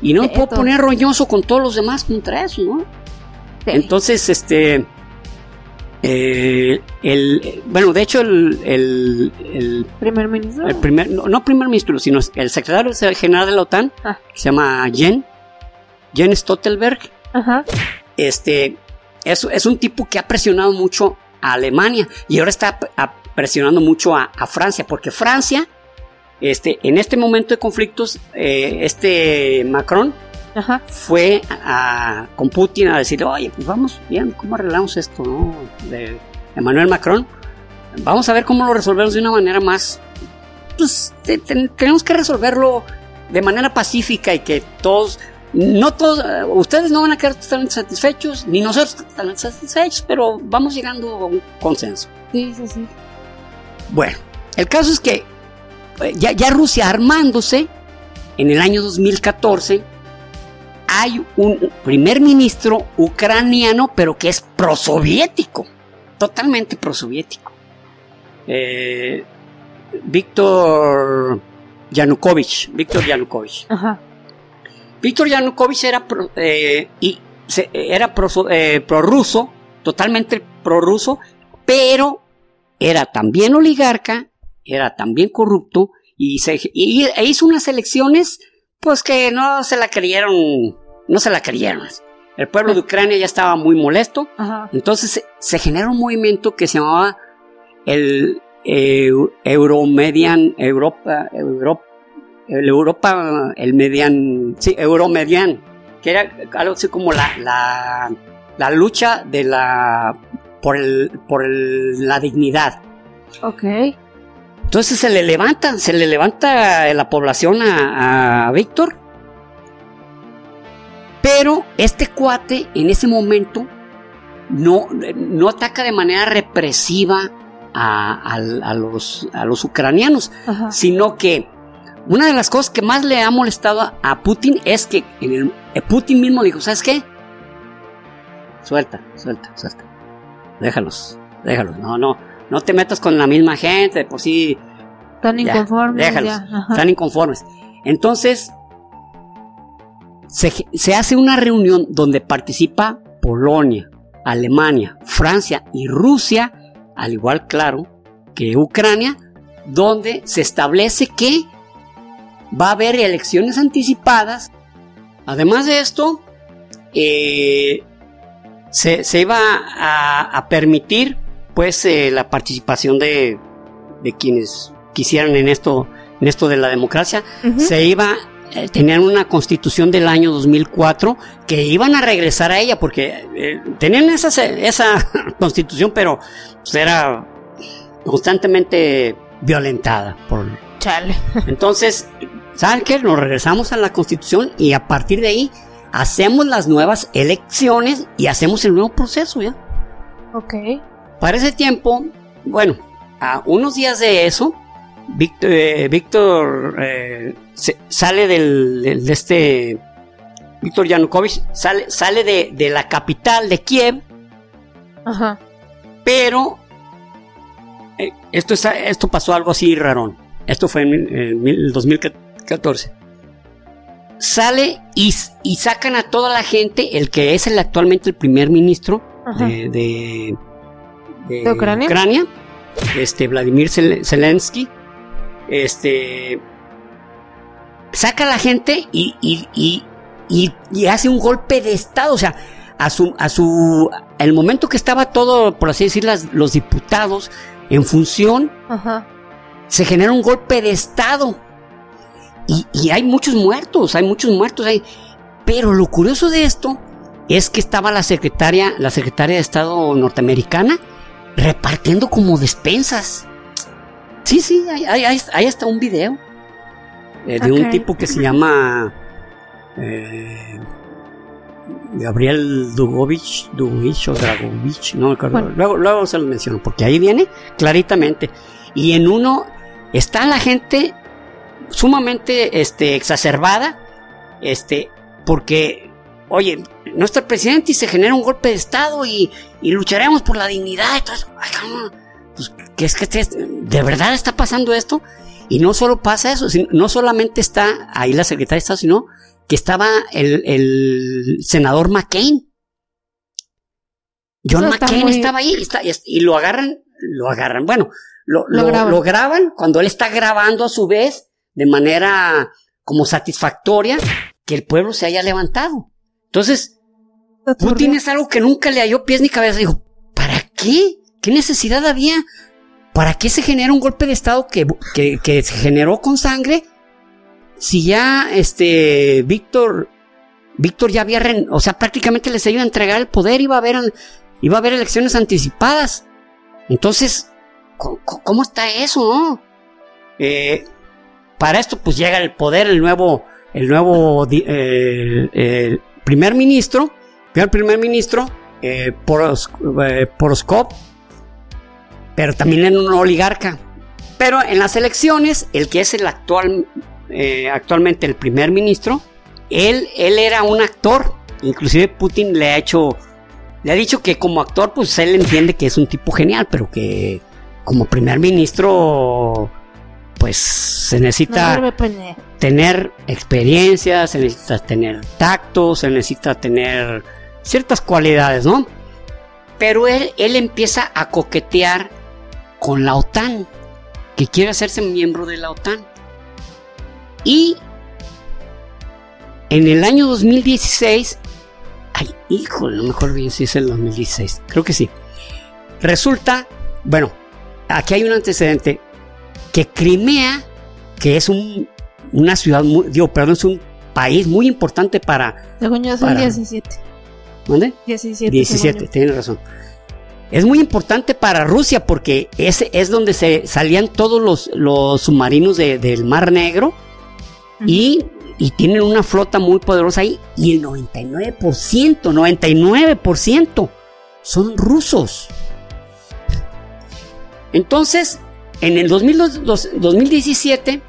Y no me puedo poner roñoso con todos los demás contra eso, ¿no? Sí. Entonces, este. eh, el, bueno, de hecho, el, el, el- Primer ministro. el primer, no, no primer ministro, sino el secretario general de la OTAN, Ah. que se llama Jen, Jen Stoltenberg, Ajá. este, es, es un tipo que ha presionado mucho a Alemania y ahora está a- presionando mucho a, a Francia, porque Francia, este, en este momento de conflictos, eh, este Macron Ajá. fue a- con Putin a decir, oye, pues vamos bien, ¿cómo arreglamos esto, no? De Emmanuel Macron. Vamos a ver cómo lo resolvemos de una manera más, pues te- te- tenemos que resolverlo de manera pacífica y que todos, no todos, eh, ustedes no van a quedar totalmente satisfechos, ni nosotros totalmente satisfechos, pero vamos llegando a un consenso. Sí, sí, sí. Bueno, el caso es que eh, ya, ya Rusia armándose, en el año 2014, hay un primer ministro ucraniano, pero que es prosoviético, totalmente prosoviético. Eh, Víctor Yanukovych, Víctor Yanukovych. Ajá. Víctor Yanukovych era, pro- eh, y se- era pro- eh, prorruso, totalmente prorruso, pero era también oligarca, era también corrupto y, se, y- e hizo unas elecciones pues que no se la creyeron, no se la creyeron. El pueblo de Ucrania ya estaba muy molesto, Ajá. entonces se, se generó un movimiento que se llamaba el eh, Euromedian, Europa, Europa, el Europa, el Median, sí, Euromedian, que era algo así como la, la, la lucha de la, por, el, por el- la dignidad. Ok. Entonces se le levanta, se le levanta la población a, a Víctor. Pero este cuate en ese momento no, no ataca de manera represiva a, al- a los, a los ucranianos, Ajá. sino que una de las cosas que más le ha molestado a, Putin es que en el, eh, Putin mismo dijo, ¿sabes qué? Suelta, suelta, suelta. Déjalos, déjalos. No, no, no te metas con la misma gente, por sí Están Ya, inconformes. déjalos. ya, están inconformes. Entonces, se, se hace una reunión donde participa Polonia, Alemania, Francia y Rusia, al igual, claro, que Ucrania, donde se establece que va a haber elecciones anticipadas. Además de esto, eh, se, se iba a, a permitir pues eh, la participación de, de quienes quisieran en esto, en esto de la democracia. Se iba eh, tenían una constitución del año 2004 que iban a regresar a ella porque eh, tenían esa, esa constitución pero pues, era constantemente violentada por Chale. entonces ¿saben qué? nos regresamos a la constitución y a partir de ahí hacemos las nuevas elecciones y hacemos el nuevo proceso ya Ok. para ese tiempo, bueno, a unos días de eso, Víctor, eh, Víctor, eh, se- sale del, del- de este, Víctor Yanukovych sale, sale de, de la capital de Kiev, Ajá. pero eh, esto, es- esto pasó algo así rarón. Esto fue en, el 2014. Sale y, y sacan a toda la gente, el que es el, actualmente el primer ministro Ajá. de, de, ¿De Ucrania? este Vladimir Zelensky, este saca a la gente y, y, y, y, hace un golpe de estado, o sea, a su, a su, el momento que estaba todo, por así decir, los diputados en función, se genera un golpe de estado. Y, y, hay muchos muertos, hay muchos muertos ahí. Pero lo curioso de esto es que estaba la secretaria, la secretaria de Estado norteamericana, repartiendo como despensas. Sí, sí, hay, hay, hasta un video eh, de un tipo que se llama eh, Gabriel Dugovich, Dugovich o Dragovich, no Luego, luego se lo menciono, porque ahí viene claritamente. Y en uno está la gente sumamente este, exacerbada, este, porque, oye, nuestro presidente y se genera un golpe de Estado y, lucharemos por la dignidad. Entonces, pues, ¿qué es que de verdad está pasando esto? Y no solo pasa eso, no solamente está ahí la secretaria de Estado, sino que estaba el, senador McCain. John McCain estaba ahí y lo agarran, lo agarran, bueno, lo, lo, graban. cuando él está grabando a su vez de manera como satisfactoria que el pueblo se haya levantado. Entonces, Putin es algo que nunca le halló pies ni cabeza. Dijo, ¿para qué? ¿Qué necesidad había? ¿Para qué se genera un golpe de Estado que, que, se generó con sangre? Si ya este Víctor, Víctor ya había, o sea, prácticamente les iba a entregar el poder, iba a haber, iba a haber elecciones anticipadas. Entonces, ¿cómo, está eso, eh, para esto, pues llega el poder el nuevo, el nuevo primer ministro, el primer ministro, eh, eh Poroskop, pero también en un oligarca. Pero en las elecciones, el que es el actual, eh, actualmente el primer ministro, él, él era un actor. Inclusive Putin le ha hecho, le ha dicho que como actor, pues él entiende que es un tipo genial, pero que como primer ministro, pues se necesita tener experiencia, se necesita tener tacto, se necesita tener ciertas cualidades, ¿no? Pero él, él empieza a coquetear con la OTAN, que quiere hacerse miembro de la OTAN. Y en el año 2016, ay, híjole, no mejor bien si es el 2016, creo que sí. Resulta, bueno, aquí hay un antecedente, que Crimea, que es un, una ciudad, muy, digo, perdón, es un país muy importante para... Según yo, son 17. ¿Dónde? 17. 17, tiene razón es muy importante para Rusia porque ese es donde se salían todos los, los submarinos del Mar Negro y, y, tienen una flota muy poderosa ahí y el 99%, 99% son rusos. Entonces, en el 2017,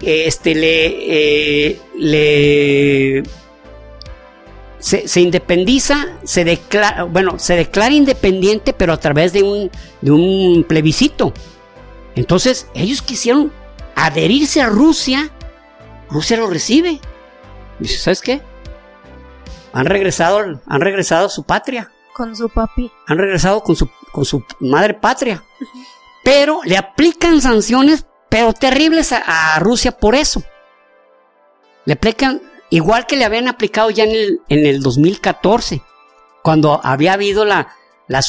este, le, eh, le se, independiza, se declara, bueno, se declara independiente, pero a través de un, de un plebiscito. Entonces, ellos quisieron adherirse a Rusia, Rusia lo recibe. Dice, ¿sabes qué? Han regresado, han regresado a su patria. Con su papi. Han regresado con su, con su madre patria. Pero le aplican sanciones, pero terribles a, Rusia por eso. Le aplican Igual que le habían aplicado ya en el, en el 2014, cuando había habido la, la,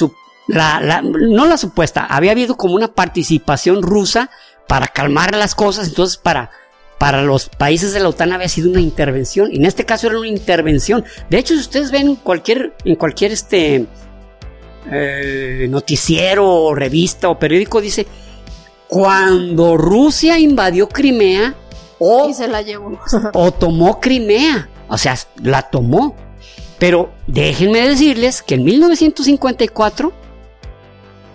la, no la supuesta, había habido como una participación rusa para calmar las cosas, entonces para, para los países de la OTAN había sido una intervención, y en este caso era una intervención. De hecho, si ustedes ven cualquier, en cualquier este, eh, noticiero, revista o periódico, dice, cuando Rusia invadió Crimea, o, se la llevó. o tomó Crimea. O sea, la tomó. Pero déjenme decirles que en 1954,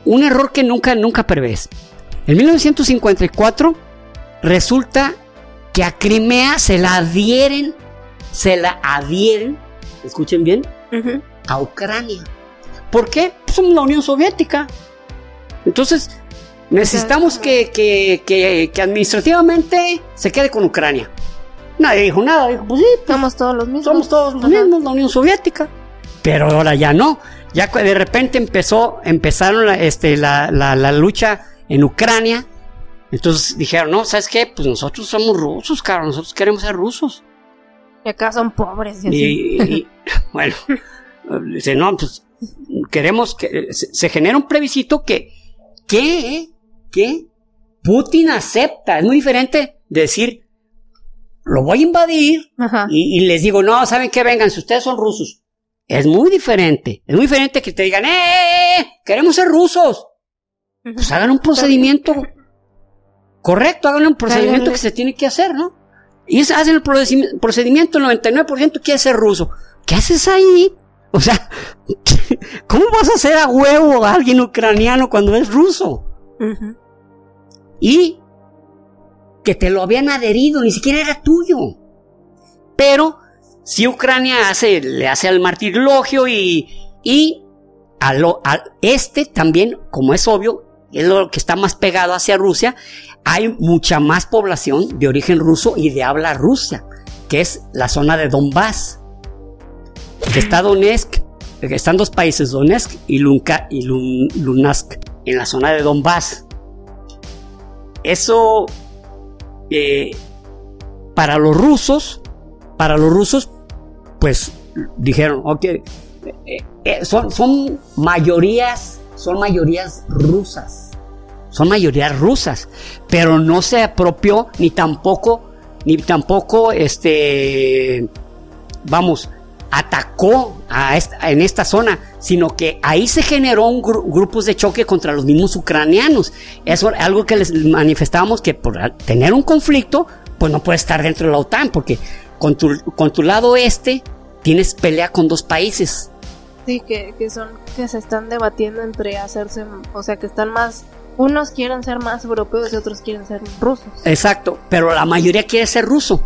un error que nunca, nunca prevés. En 1954 resulta que a Crimea se la adhieren, se la adhieren, escuchen bien, a Ucrania. ¿Por qué? Pues somos la Unión Soviética. Entonces, Necesitamos que, que, que, administrativamente se quede con Ucrania. Nadie dijo nada, dijo, pues sí, somos todos los mismos. Somos todos los mismos, la Unión Soviética. Pero ahora ya no. Ya de repente empezó, empezaron la, este, la, la, lucha en Ucrania. Entonces dijeron, no, ¿sabes qué? Pues nosotros somos rusos, caro, nosotros queremos ser rusos. Y acá son pobres. Y, bueno, dice, no, pues queremos que se, genera un plebiscito que, que, que Putin acepta. Es muy diferente decir, lo voy a invadir y, les digo, no, ¿saben qué? Vengan, si ustedes son rusos. Es muy diferente. Es muy diferente que te digan, ¡eh! eh, eh queremos ser rusos! Pues hagan un procedimiento correcto, hagan un procedimiento que se tiene que hacer, ¿no? Y hacen el procedimiento, el 99% quiere ser ruso. ¿Qué haces ahí? O sea, ¿cómo vas a hacer a huevo a alguien ucraniano cuando es ruso? Y que te lo habían adherido, ni siquiera era tuyo. Pero si Ucrania hace, le hace al martirologio y, y a, lo, este también, como es obvio, es lo que está más pegado hacia Rusia, hay mucha más población de origen ruso y de habla rusa, que es la zona de Donbass. Que está Donetsk, están dos países, Donetsk y, Lunka, y Lunask, en la zona de Donbass. Eso, eh, para los rusos, para los rusos, pues dijeron, ok, eh, eh, son, son mayorías, son mayorías rusas, son mayorías rusas, pero no se apropió ni tampoco, ni tampoco, este, vamos, atacó a en esta zona, sino que ahí se generó un grupos de choque contra los mismos ucranianos. Eso es algo que les manifestábamos que por tener un conflicto, pues no puede estar dentro de la OTAN, porque con tu, con tu lado este tienes pelea con dos países. Sí, que, que son, que se están debatiendo entre hacerse, o sea, que están más unos quieren ser más europeos y otros quieren ser rusos. Exacto, pero la mayoría quiere ser ruso.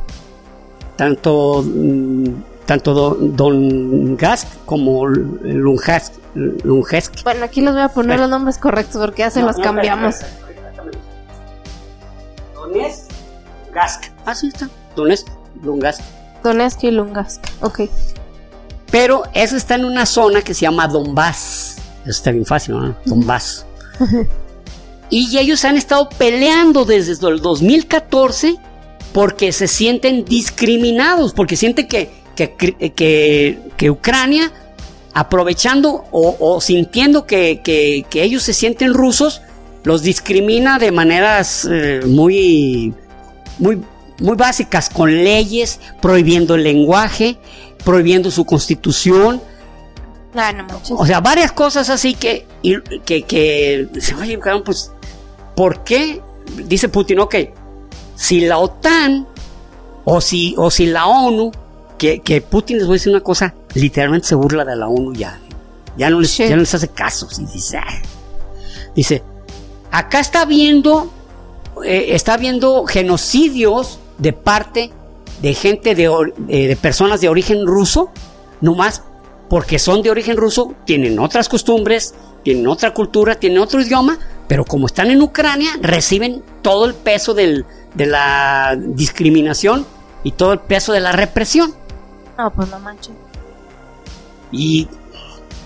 Tanto mm, tanto Don, Gask como Lungask, Bueno, aquí les voy a poner los nombres correctos porque ya se los cambiamos. Donetsk, Gask. Ah, sí está. Donetsk, Lungask. Donetsk y Lungask, ok. Pero eso está en una zona que se llama Donbass. Eso está bien fácil, ¿no? Donbass. y ellos han estado peleando desde el 2014 porque se sienten discriminados, porque sienten que que, que, Ucrania, aprovechando o, sintiendo que, ellos se sienten rusos, los discrimina de maneras eh, muy, muy, muy básicas, con leyes, prohibiendo el lenguaje, prohibiendo su constitución. O sea, varias cosas así que, que, que oye, pues, ¿por qué? Dice Putin, ok, si la OTAN o si, o si la ONU que, Putin les voy a decir una cosa, literalmente se burla de la ONU ya. Ya no les, les hace caso. dice, ah". dice, acá está viendo, eh, está viendo genocidios de parte de gente de, de personas de origen ruso, nomás porque son de origen ruso, tienen otras costumbres, tienen otra cultura, tienen otro idioma, pero como están en Ucrania, reciben todo el peso del, de la discriminación y todo el peso de la represión. No, pues no manches. Y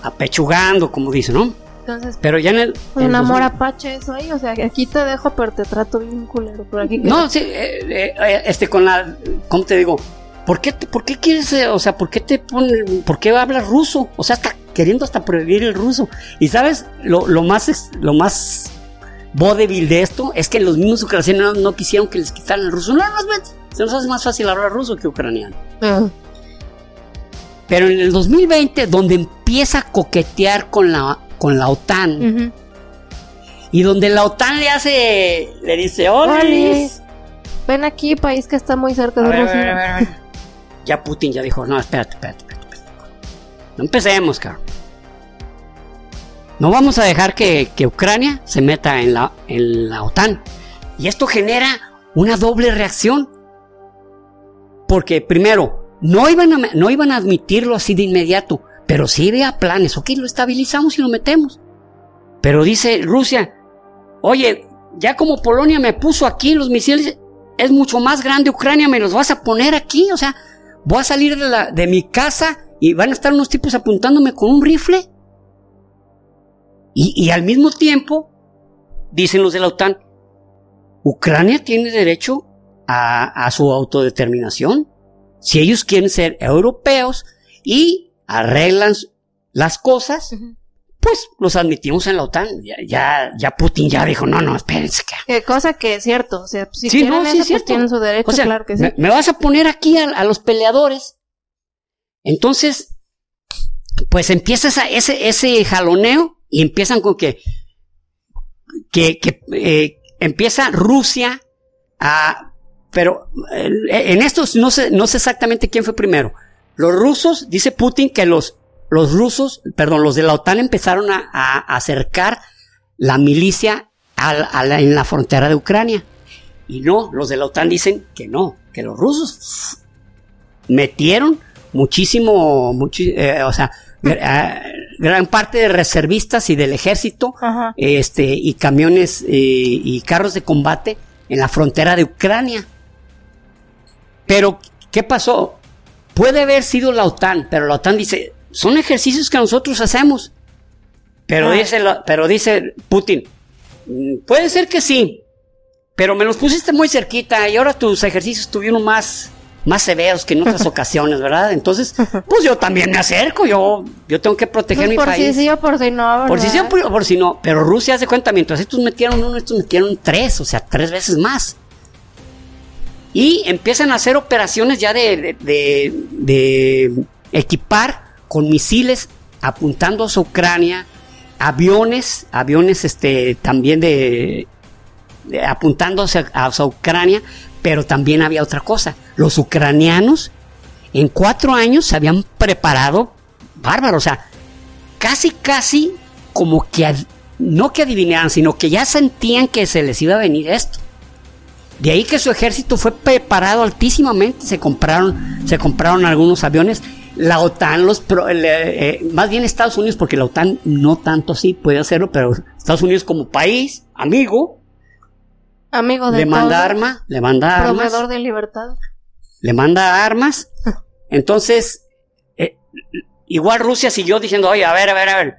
apechugando, como dice, ¿no? Entonces, pero ya en el. Un amor apache eso ahí, o sea, aquí te dejo, pero te trato bien culero. Por aquí no, sí, eh, eh, este, con la. ¿Cómo te digo? ¿Por qué, ¿Por qué quieres, eh, o sea, por qué te ponen, por qué hablas ruso? O sea, está queriendo hasta prohibir el ruso. Y sabes, lo, lo más, lo más vodevil de esto es que los mismos ucranianos no quisieron que les quitaran el ruso. No, no, se nos hace más fácil hablar ruso que ucraniano. Uh pero en el 2020, donde empieza a coquetear con la, con la OTAN, y donde la OTAN le hace, le dice, ven aquí, país que está muy cerca de Rusia. Ya Putin ya dijo, no, espérate, espérate, espérate. No empecemos, caro. No vamos a dejar que, que, Ucrania se meta en la, en la OTAN. Y esto genera una doble reacción. Porque primero, no iban, a, no iban a admitirlo así de inmediato, pero sí había planes. Ok, lo estabilizamos y lo metemos. Pero dice Rusia, oye, ya como Polonia me puso aquí los misiles, es mucho más grande Ucrania, me los vas a poner aquí. O sea, voy a salir de, mi casa y van a estar unos tipos apuntándome con un rifle. Y, al mismo tiempo, dicen los de la OTAN, Ucrania tiene derecho a su autodeterminación. Si ellos quieren ser europeos y arreglan las cosas, pues los admitimos en la OTAN. Ya, ya, ya Putin ya dijo, no, no, espérense. Que... Eh, cosa que es cierto, o sea, si Sí, quieren no, sí eso, es pues tienen su derecho, O sea, claro que sí. me, me vas a poner aquí a, a los peleadores. Entonces, pues empieza esa- ese, ese jaloneo y empiezan con que, que, que, eh, empieza Rusia a, pero en estos no sé, no sé exactamente quién fue primero. Los rusos, dice Putin que los, los rusos, perdón, los de la OTAN empezaron a, a acercar la milicia al- a la- en la frontera de Ucrania. Y no, los de la OTAN dicen que no, que los rusos metieron muchísimo, eh, o sea, gr- gran parte de reservistas y del ejército, Ajá. este, y camiones eh, y carros de combate en la frontera de Ucrania. Pero, ¿qué pasó? Puede haber sido la OTAN, pero la OTAN dice, son ejercicios que nosotros hacemos. Pero, Ah. dice, la- pero dice Putin, "Mm, puede ser que sí, pero me los pusiste muy cerquita y ahora tus ejercicios tuvieron más, más severos que en otras ocasiones, ¿verdad? Entonces, pues yo también me acerco, yo, yo tengo que proteger Pues mi por país. si sí o por si no, Por si sí ¿verdad? o por, por si no. Pero Rusia hace cuenta, mientras estos metieron uno, estos metieron tres, o sea, tres veces más. Y empiezan a hacer operaciones ya de, de, equipar con misiles apuntando a Ucrania, aviones, aviones este, también de, de hacia, hacia Ucrania, pero también había otra cosa. Los ucranianos en cuatro años se habían preparado bárbaro, o sea, casi, casi como que no que adivinaran, sino que ya sentían que se les iba a venir esto. De ahí que su ejército fue preparado altísimamente, se compraron, se compraron algunos aviones. La OTAN, los pro- eh, eh, más bien Estados Unidos, porque la OTAN no tanto sí puede hacerlo, pero Estados Unidos como país, amigo, Amigo de le manda arma, le manda armas proveedor de libertad. le manda armas. Entonces, eh, igual Rusia siguió diciendo, oye, a ver, a ver, a ver.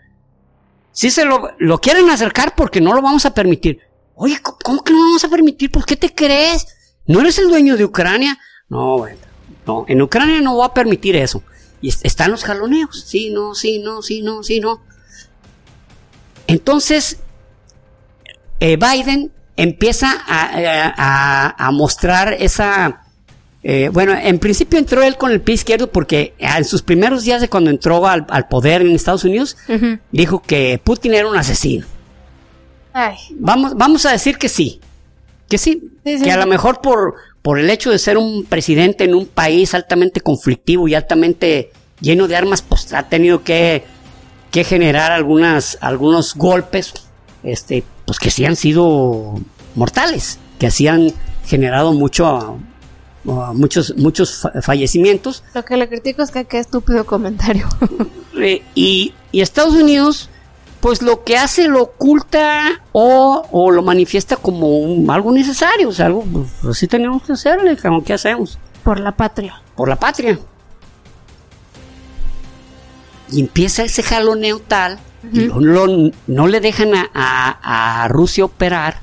Si se lo, lo quieren acercar porque no lo vamos a permitir. Oye, ¿cómo, que no vamos a permitir? ¿Por qué te crees? ¿No eres el dueño de Ucrania? No, bueno, no, en Ucrania no va a permitir eso. Y es- están los jaloneos. Sí, no, sí, no, sí, no, sí, no. Entonces, eh, Biden empieza a, a- a- a mostrar esa... eh, bueno, en principio entró él con el pie izquierdo porque en sus primeros días de cuando entró al, al poder en Estados Unidos, dijo que Putin era un asesino. Ay, Vamos, vamos a decir que sí. Que sí. Sí, sí. Que a lo mejor por, por el hecho de ser un presidente en un país altamente conflictivo y altamente lleno de armas, pues ha tenido que, que generar algunas, algunos golpes, este, pues que sí han sido mortales, que sí han generado mucho, uh, muchos, muchos fa- fallecimientos. lo que le critico es que qué estúpido comentario. Y, y Estados Unidos, pues lo que hace lo oculta o, o lo manifiesta como un- algo necesario, o sea, algo, pues así tenemos que hacerle, ¿qué hacemos? Por la patria. Por la patria. Y empieza ese jaloneo tal, y Ujú. no, lo- no le dejan a, a- a Rusia operar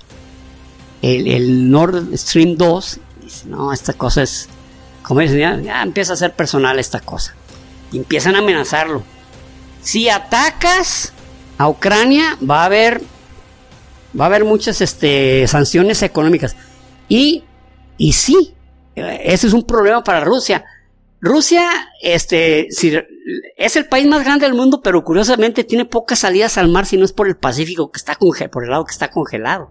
el, el Nord Stream 2. Dice, no, esta cosa es, como dicen, ya, ya empieza a ser personal esta cosa. Y empiezan a amenazarlo. Si atacas a Ucrania, va a haber, va a haber muchas este, sanciones económicas. Y, y sí, ese es un problema para Rusia. Rusia, este, si- es el país más grande del mundo, pero curiosamente tiene pocas salidas al mar si no es por el Pacífico que está por el lado que está congelado.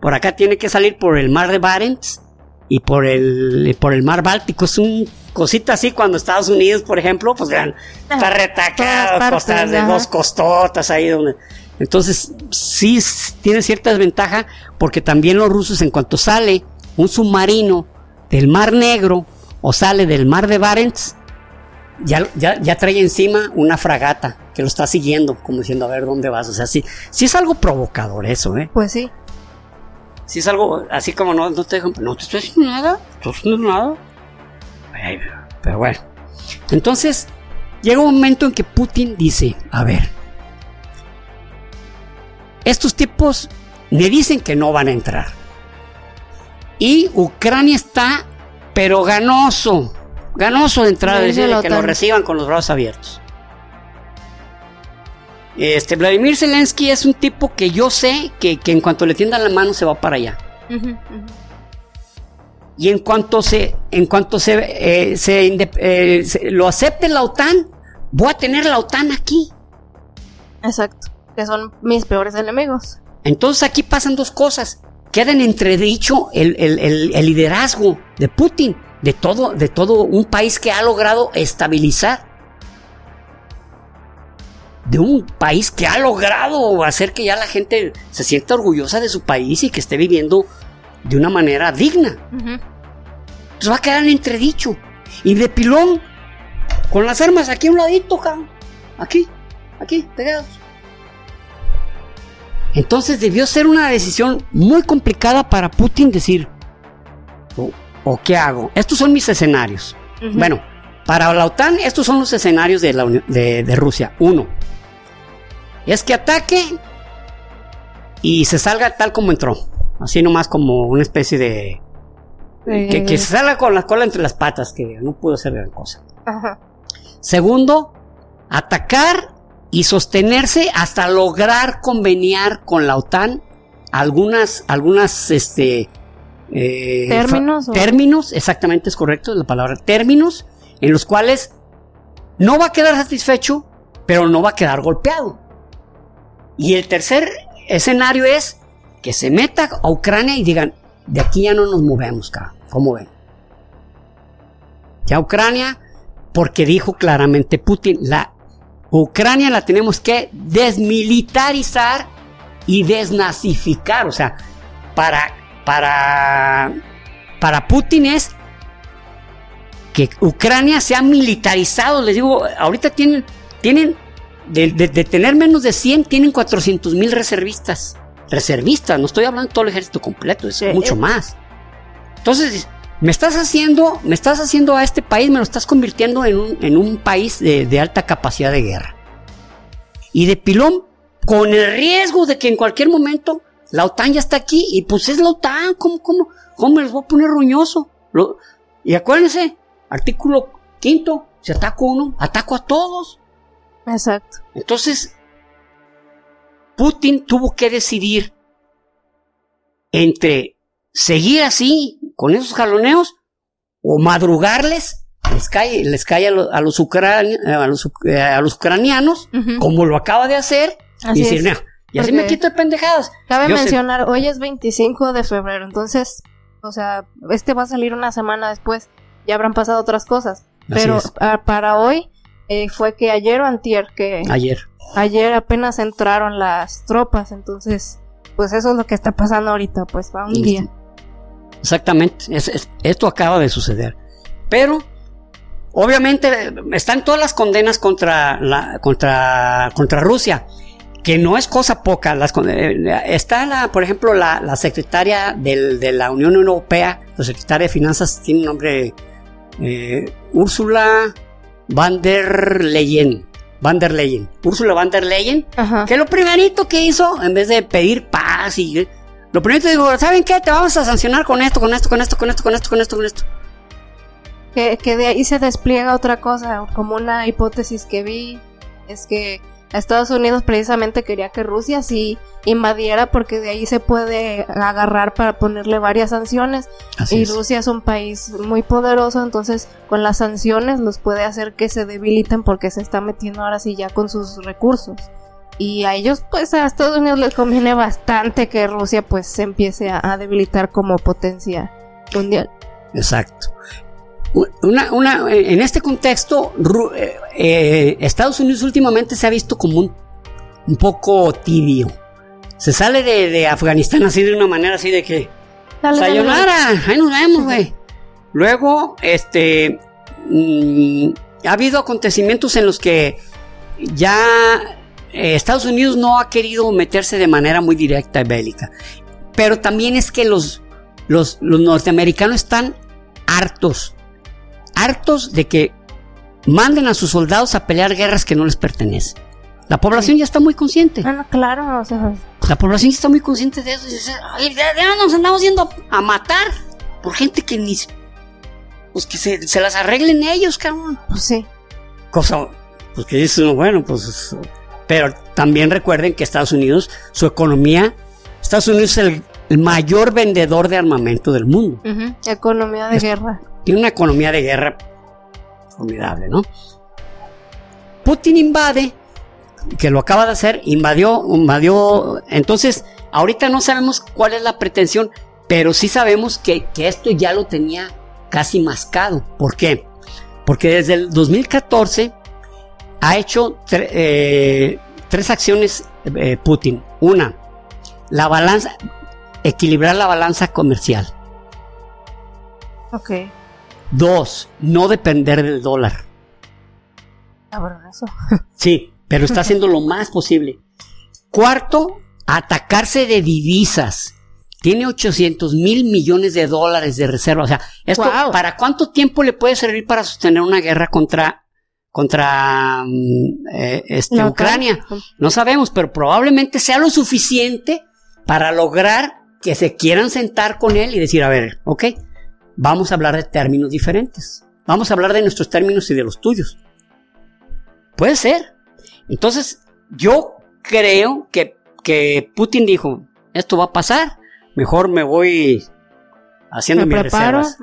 Por acá tiene que salir por el mar de Barents y por el, por el mar Báltico. Es un cosita así cuando Estados Unidos, por ejemplo, pues vean, está Ah, todas retacado, costas de dos costotas ahí donde. Entonces, sí tiene cierta desventaja porque también los rusos, en cuanto sale un submarino del Mar Negro o sale del Mar de Barents, ya, ya, ya trae encima una fragata que lo está siguiendo, como diciendo, a ver dónde vas. O sea, sí, sí es algo provocador eso, ¿eh? Pues sí. Si es algo así como no, no te dejan, no te estoy haciendo nada, no estoy haciendo nada. Pero bueno. Entonces, llega un momento en que Putin dice, a ver, estos tipos me dicen que no van a entrar. Y Ucrania está, pero ganoso, ganoso de entrar, la que lo reciban con los brazos abiertos. Este, Vladimir Zelensky es un tipo que yo sé que, que en cuanto le tiendan la mano se va para allá. Y en cuanto se, en cuanto se, eh, se eh, se- lo acepte la OTAN, voy a tener la OTAN aquí. Exacto. Que son mis peores enemigos. Entonces aquí pasan dos cosas. Queda en entredicho el, el- el- el liderazgo de Putin, de todo, de todo un país que ha logrado estabilizar. De un país que ha logrado hacer que ya la gente se sienta orgullosa de su país y que esté viviendo de una manera digna. Entonces va a quedar en entredicho. Y de pilón, con las armas aquí a un ladito, cabrón. Aquí, aquí, pegados. Entonces debió ser una decisión muy complicada para Putin decir, o, o qué hago? Estos son mis escenarios. Bueno, para la OTAN estos son los escenarios de, la Uni- de, de Rusia. Uno, es que ataque y se salga tal como entró. Así nomás como una especie de... Que, Eh, que se salga con la cola entre las patas, que no pudo hacer gran cosa. Ajá. Segundo, atacar y sostenerse hasta lograr conveniar con la OTAN algunas, algunas, este, eh, ¿Términos o- términos, exactamente es correcto la palabra, términos en los cuales no va a quedar satisfecho, pero no va a quedar golpeado. Y el tercer escenario es que se meta a Ucrania y digan, de aquí ya no nos movemos. ¿Cómo ven? Ya Ucrania, porque dijo claramente Putin, la Ucrania la tenemos que desmilitarizar y desnazificar. O sea, para, para, para Putin es que Ucrania se ha militarizado. Les digo, ahorita tienen, tienen de, de- de tener menos de 100, tienen 400 mil reservistas. Reservistas, no estoy hablando de todo el ejército completo, es mucho más. Entonces, me estás haciendo, me estás haciendo a este país, me lo estás convirtiendo en un, en un país de, de alta capacidad de guerra. Y de pilón, con el riesgo de que en cualquier momento la OTAN ya está aquí, y pues es la OTAN, ¿cómo, cómo, cómo me les voy a poner roñoso? Lo- y acuérdense, artículo quinto, si ataco uno, ataco a todos. Exacto. Entonces, Putin tuvo que decidir entre seguir así, con esos jaloneos, o madrugarles, les cae, les cae a, lo- a los, ucrani- a, los, uc- eh, a los ucranianos, como lo acaba de hacer, Así y decir, es. "No, y así me quito de pendejadas. Cabe Yo mencionar, hoy es 25 de febrero, entonces, o sea, este va a salir una semana después, ya habrán pasado otras cosas. Pero para hoy eh, fue que ayer o antier, que Ayer. ayer apenas entraron las tropas, entonces, pues eso es lo que está pasando ahorita, pues va un Y- día. Exactamente, es- es- esto acaba de suceder. Pero, obviamente, están todas las condenas contra, la, contra, contra Rusia, que no es cosa poca. Las, eh, está, la, por ejemplo, la, la secretaria del- de la Unión Europea, la secretaria de Finanzas, tiene un nombre, eh, Úrsula van der Leyen. Van der Leyen. Úrsula van der Leyen, Ajá. que lo primerito que hizo, en vez de pedir paz y... Lo primerito dijo, ¿saben qué? Te vamos a sancionar con esto, con esto, con esto, con esto, con esto, con esto, con esto. Que, que de ahí se despliega otra cosa, como una hipótesis que vi, es que Estados Unidos precisamente quería que Rusia sí invadiera porque de ahí se puede agarrar para ponerle varias sanciones Así y es. Rusia es un país muy poderoso, entonces con las sanciones los puede hacer que se debiliten porque se está metiendo ahora sí ya con sus recursos. Y a ellos, pues a Estados Unidos les conviene bastante que Rusia pues se empiece a, a debilitar como potencia mundial. Exacto. Una, una, en este contexto, eh, eh, Estados Unidos últimamente se ha visto como un, un poco tibio. Se sale de, de Afganistán así de una manera así de que... Dale. Sayonara, ahí nos vemos, güey. Luego, este, mm, ha habido acontecimientos en los que ya eh, Estados Unidos no ha querido meterse de manera muy directa y bélica. Pero también es que los, los, los norteamericanos están hartos, hartos de que manden a sus soldados a pelear guerras que no les pertenecen. La población ya está muy consciente. Ah, no, claro, o sea, La población ya está muy consciente de eso. Y dice, "Ay, ya, ya nos andamos yendo a matar por gente que ni... Pues que se, se las arreglen ellos, cabrón. pues sí. Cosa, pues que dice uno, bueno, pues... Pero también recuerden que Estados Unidos, su economía... Estados Unidos es el, el mayor vendedor de armamento del mundo. Economía de Es- guerra. Tiene una economía de guerra formidable, ¿no? Putin invade, que lo acaba de hacer, invadió, invadió. Entonces, ahorita no sabemos cuál es la pretensión, pero sí sabemos que, que esto ya lo tenía casi mascado. ¿Por qué? Porque desde el 2014 ha hecho tre- eh, tres acciones eh, Putin. Una, la balanza, equilibrar la balanza comercial. Ok. Dos, no depender del dólar. Cabrón, eso. Sí, pero está haciendo lo más posible. Cuarto, atacarse de divisas. Tiene 800 mil millones de dólares de reserva. O sea, esto. ¿para cuánto tiempo le puede servir para sostener una guerra contra, contra mm, eh, este. Ucrania? No sabemos, pero probablemente sea lo suficiente para lograr que se quieran sentar con él y decir, a ver, ok, vamos a hablar de términos diferentes. Vamos a hablar de nuestros términos y de los tuyos. Puede ser. Entonces, yo creo que, que Putin dijo, esto va a pasar, mejor me voy haciendo Me mis preparo. reservas.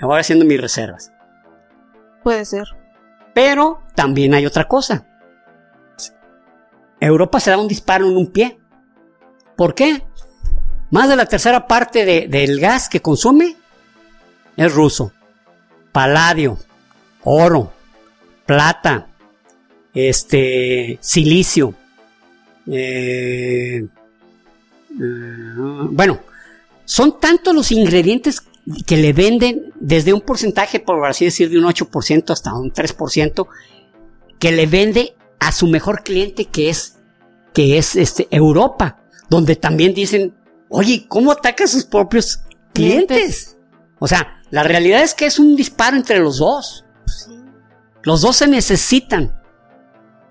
Me voy haciendo mis reservas. Puede ser. Pero también hay otra cosa. Europa se da un disparo en un pie. ¿Por qué? Más de la tercera parte de- del gas que consume es ruso. Paladio, oro, plata, este, silicio. eh, eh, bueno, son tantos los ingredientes que le venden desde un porcentaje, por así decir, de un 8% hasta un 3%, que le vende a su mejor cliente que es, que es este, Europa, donde también dicen, oye, ¿cómo ataca a sus propios clientes? Clientes. O sea, la realidad es que es un disparo entre los dos. Los dos se necesitan.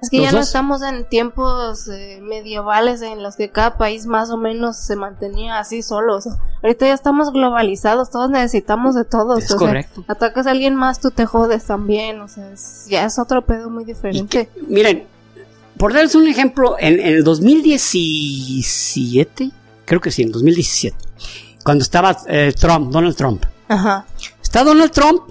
Es que Los ya no estamos en tiempos eh, medievales en los que cada país más o menos se mantenía así solo. O sea, ahorita ya estamos globalizados, todos necesitamos de todos. Es o sea, correcto. atacas a alguien más, tú te jodes también. O sea, es- ya es otro pedo muy diferente. que- miren, por darles un ejemplo, en, en el 2017, creo que sí, en 2017, cuando estaba eh, Trump, Donald Trump, Ajá. está Donald Trump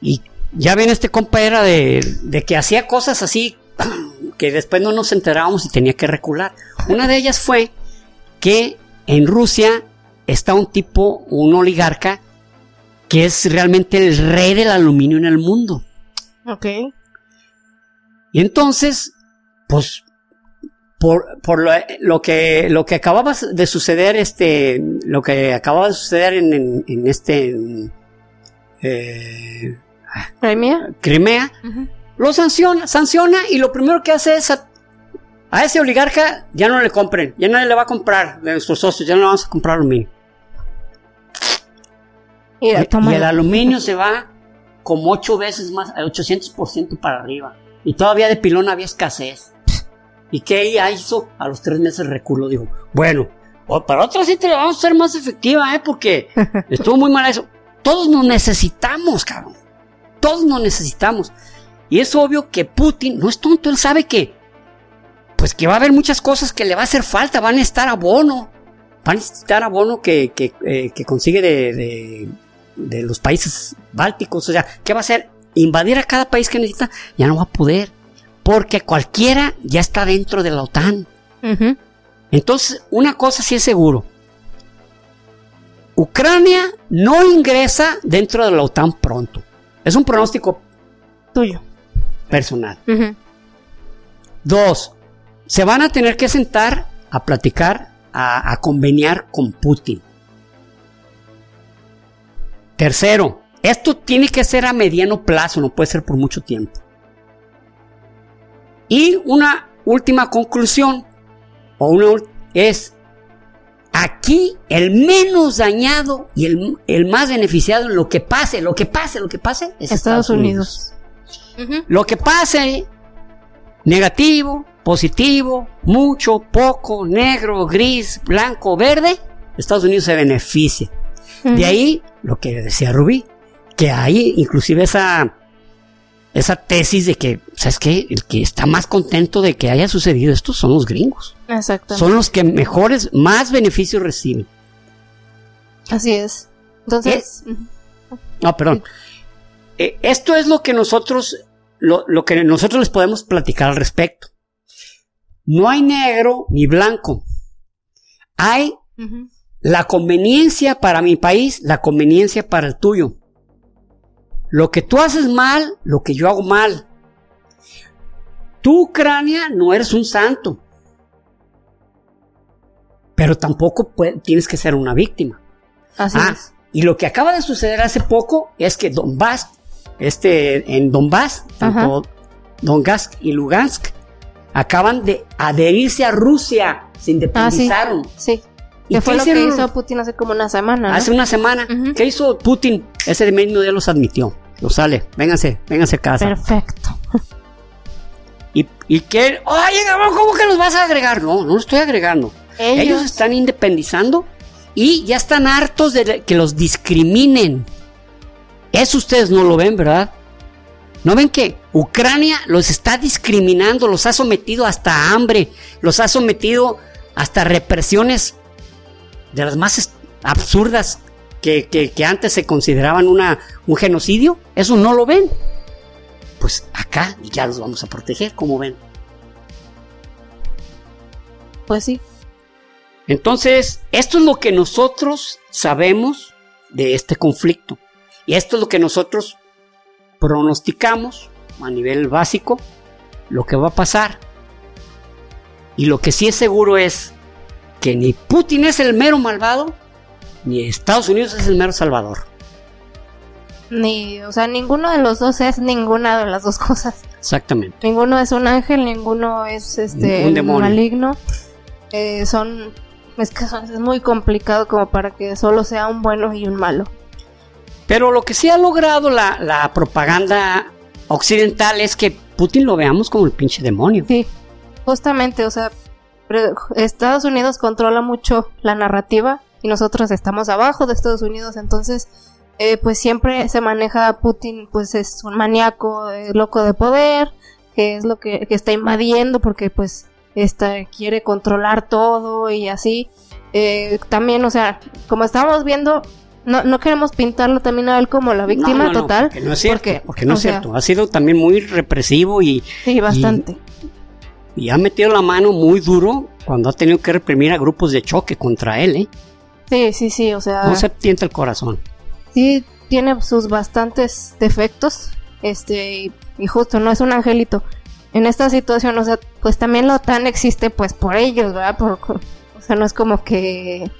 y ya ven este compa era de, de que hacía cosas así que después no nos enterábamos y tenía que recular. Una de ellas fue que en Rusia está un tipo, un oligarca, que es realmente el rey del aluminio en el mundo. Ok. Y entonces, pues, por, por lo, lo que, lo que acababa de suceder, este, lo que acababa de suceder en, en- en este, en, eh, ¿Crimea? Crimea, lo sanciona, sanciona y lo primero que hace es a, a ese oligarca ya no le compren, ya nadie le va a comprar de nuestros socios, ya no le vamos a comprar aluminio. Y, toma. y el aluminio se va como ocho veces más, al 800% para arriba. Y todavía de pilón había escasez. ¿Y qué ella hizo? A los tres meses reculó, dijo, bueno, para otra sí te la vamos a hacer más efectiva, ¿eh? Porque estuvo muy mal eso. Todos nos necesitamos, cabrón. Todos nos necesitamos. Y es obvio que Putin no es tonto, él sabe que, pues que va a haber muchas cosas que le va a hacer falta, van a estar abono. Van a necesitar abono que, que, eh, que consigue de, de, de los países bálticos. O sea, ¿qué va a hacer? Invadir a cada país que necesita, ya no va a poder. Porque cualquiera ya está dentro de la OTAN. Entonces, una cosa sí es seguro. Ucrania no ingresa dentro de la OTAN pronto. Es un pronóstico Tuyo. personal. Dos, se van a tener que sentar a platicar, a, a conveniar con Putin. Tercero, esto tiene que ser a mediano plazo, no puede ser por mucho tiempo. Y una última conclusión, o una es, aquí el menos dañado y el, el más beneficiado en lo que pase, lo que pase, lo que pase, es Estados Unidos. Lo que pase, negativo, positivo, mucho, poco, negro, gris, blanco, verde, Estados Unidos se beneficia. De ahí lo que decía Rubí, que hay inclusive esa, esa tesis de que, ¿sabes qué? El que está más contento de que haya sucedido esto son los gringos. Exactamente. Son los que mejores, más beneficios reciben. Así es. Entonces, ujú. No, perdón. Eh, esto es lo que nosotros, lo, lo que nosotros les podemos platicar al respecto. No hay negro ni blanco. Hay la conveniencia para mi país, la conveniencia para el tuyo. Lo que tú haces mal, lo que yo hago mal. Tú, Ucrania, no eres un santo. Pero tampoco tienes que ser una víctima. así Ah, es. y lo que acaba de suceder hace poco es que Donbass, este, en Donbass, tanto Donetsk y Lugansk, acaban de adherirse a Rusia, se Ah, sí. independizaron. Sí. ¿Y Que fue qué lo que hizo Putin hace como una semana. ¿no? Hace una semana. ¿Qué hizo Putin? Ese mismo día los admitió. Los sale. Vénganse, vénganse a casa. Perfecto. Y, y que, oye, ¿cómo que los vas a agregar? No, no los estoy agregando. Ellos, Ellos, están independizando y ya están hartos de que los discriminen. Eso ustedes no lo ven, ¿verdad? ¿No ven que Ucrania los está discriminando, los ha sometido hasta hambre, los ha sometido hasta represiones de las más absurdas que, que- que antes se consideraban una, un genocidio? ¿Eso no lo ven? Pues acá ya los vamos a proteger, como ven. pues sí. Entonces, esto es lo que nosotros sabemos de este conflicto. Y esto es lo que nosotros pronosticamos a nivel básico, lo que va a pasar. Y lo que sí es seguro es que ni Putin es el mero malvado, ni Estados Unidos es el mero salvador. Ni, o sea, ninguno de los dos es ninguna de las dos cosas. Exactamente. Ninguno es un ángel, ninguno es este Un demonio. maligno. Eh, son es que es muy complicado como para que solo sea un bueno y un malo. Pero lo que sí ha logrado la, la propaganda occidental es que Putin lo veamos como el pinche demonio. Sí, justamente, o sea, Estados Unidos controla mucho la narrativa y nosotros estamos abajo de Estados Unidos, entonces, eh, pues siempre se maneja Putin, pues es un maníaco, eh, loco de poder, que es lo que, que está invadiendo porque pues está, quiere controlar todo y así. Eh, también, o sea, como estamos viendo, no, no queremos pintarlo también a él como la víctima No, no, no, total. porque no es cierto. porque, Porque, no o es sea, cierto. Ha sido también muy represivo y, Sí, bastante. y ha metido la mano muy duro cuando ha tenido que reprimir a grupos de choque contra él. ¿eh? Sí, sí, sí, o sea... No se tienta el corazón. sí tiene sus bastantes defectos, este, y, y justo no es un angelito. En esta situación, o sea, pues también la OTAN existe pues por ellos, ¿verdad? Por, o sea, no es como que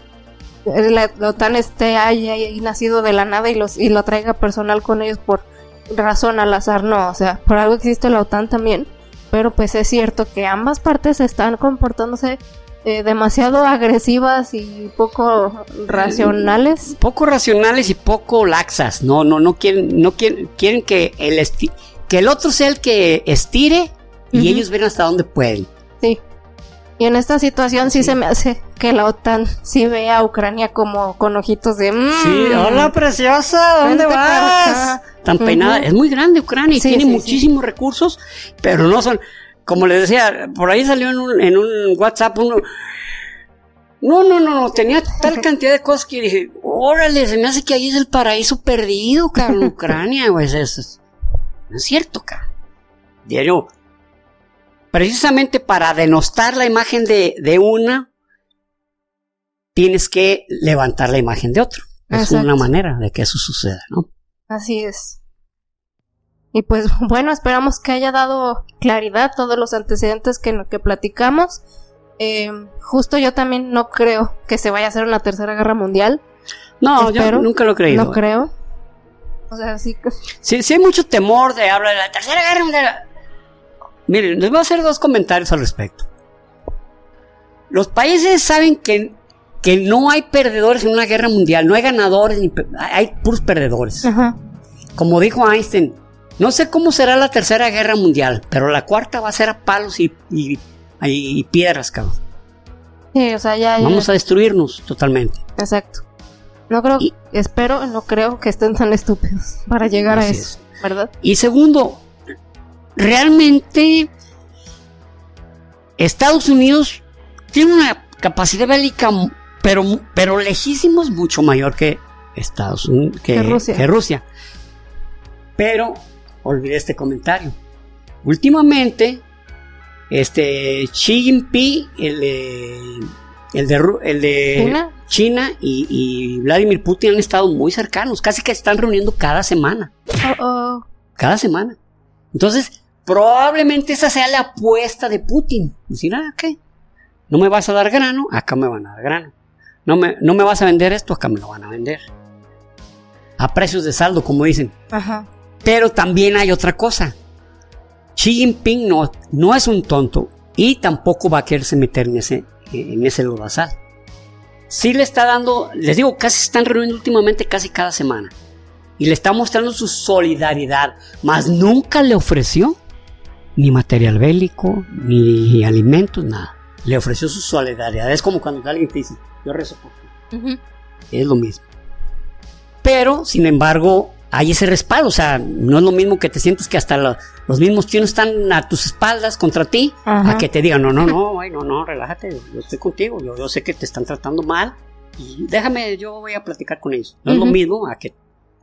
la, la OTAN esté ahí, ahí, ahí nacido de la nada y, los, y lo traiga personal con ellos por razón al azar, no, o sea, por algo existe la OTAN también, pero pues es cierto que ambas partes están comportándose eh, demasiado agresivas y poco racionales. Poco racionales y poco laxas. No, no, no quieren, no quieren, quieren que el esti- que el otro sea el que estire y ellos ven hasta dónde pueden. Sí. Y en esta situación sí, Sí. se me hace que la OTAN sí ve a Ucrania como con ojitos de... "Mm, Sí, hola preciosa, ¿dónde vas? Tan peinada, es muy grande Ucrania y Sí, tiene sí. muchísimos recursos, pero no son, como les decía, por ahí salió en un, en un WhatsApp uno, no, no, no, no, tenía tal cantidad de cosas que dije, órale, se me hace que ahí es el paraíso perdido, cabrón, Ucrania, güey, es, es- no es cierto, cabrón. Diario, precisamente para denostar la imagen de, de una, tienes que levantar la imagen de otro. Es Exacto. una manera de que eso suceda, ¿no? Así es. Y pues bueno, esperamos que haya dado claridad todos los antecedentes que, que platicamos. Eh, justo yo también no creo que se vaya a hacer una tercera guerra mundial. No, Espero. yo nunca lo he creído. No creo. O sea, sí que... Sí, sí hay mucho temor de hablar de la tercera guerra mundial. Miren, les voy a hacer dos comentarios al respecto. Los países saben que, que no hay perdedores en una guerra mundial, no hay ganadores, ni hay puros perdedores. Ajá. Como dijo Einstein, No sé cómo será la tercera guerra mundial, pero la cuarta va a ser a palos y, y, y piedras, cabrón. Sí, o sea, ya, ya. Vamos a destruirnos totalmente. Exacto. No creo, Y- espero, no creo que estén tan estúpidos para llegar a eso, ¿verdad? Y segundo, realmente Estados Unidos tiene una capacidad bélica, pero, pero lejísimos mucho mayor que Estados Unidos, que, Que Rusia. que Rusia. Pero olvidé este comentario. Últimamente, este Xi Jinping, el de, el de, Ru- el de ¿China? China y, y Vladimir Putin han estado muy cercanos, casi que se están reuniendo cada semana oh. cada semana. Entonces, probablemente esa sea la apuesta de Putin. Decir, ah, ok, no me vas a dar grano, acá me van a dar grano. No me, no me vas a vender esto, acá me lo van a vender. A precios de saldo, como dicen. Ajá. Pero también hay otra cosa. Xi Jinping no, no es un tonto y tampoco va a quererse meter en ese, en ese lodazal. Sí le está dando, les digo, casi se están reuniendo últimamente casi cada semana. Y le está mostrando su solidaridad, mas nunca le ofreció ni material bélico, ni alimentos, nada. Le ofreció su solidaridad. Es como cuando alguien te dice, yo rezo por ti es lo mismo. Pero, sin embargo, hay ese respaldo. O sea, no es lo mismo que te sientes que hasta lo- los mismos chinos están a tus espaldas contra ti, Ajá. a que te digan, no, no, no, ay, no, no, relájate, yo estoy contigo, yo, yo sé que te están tratando mal y déjame, yo voy a platicar con ellos. No es lo mismo a que,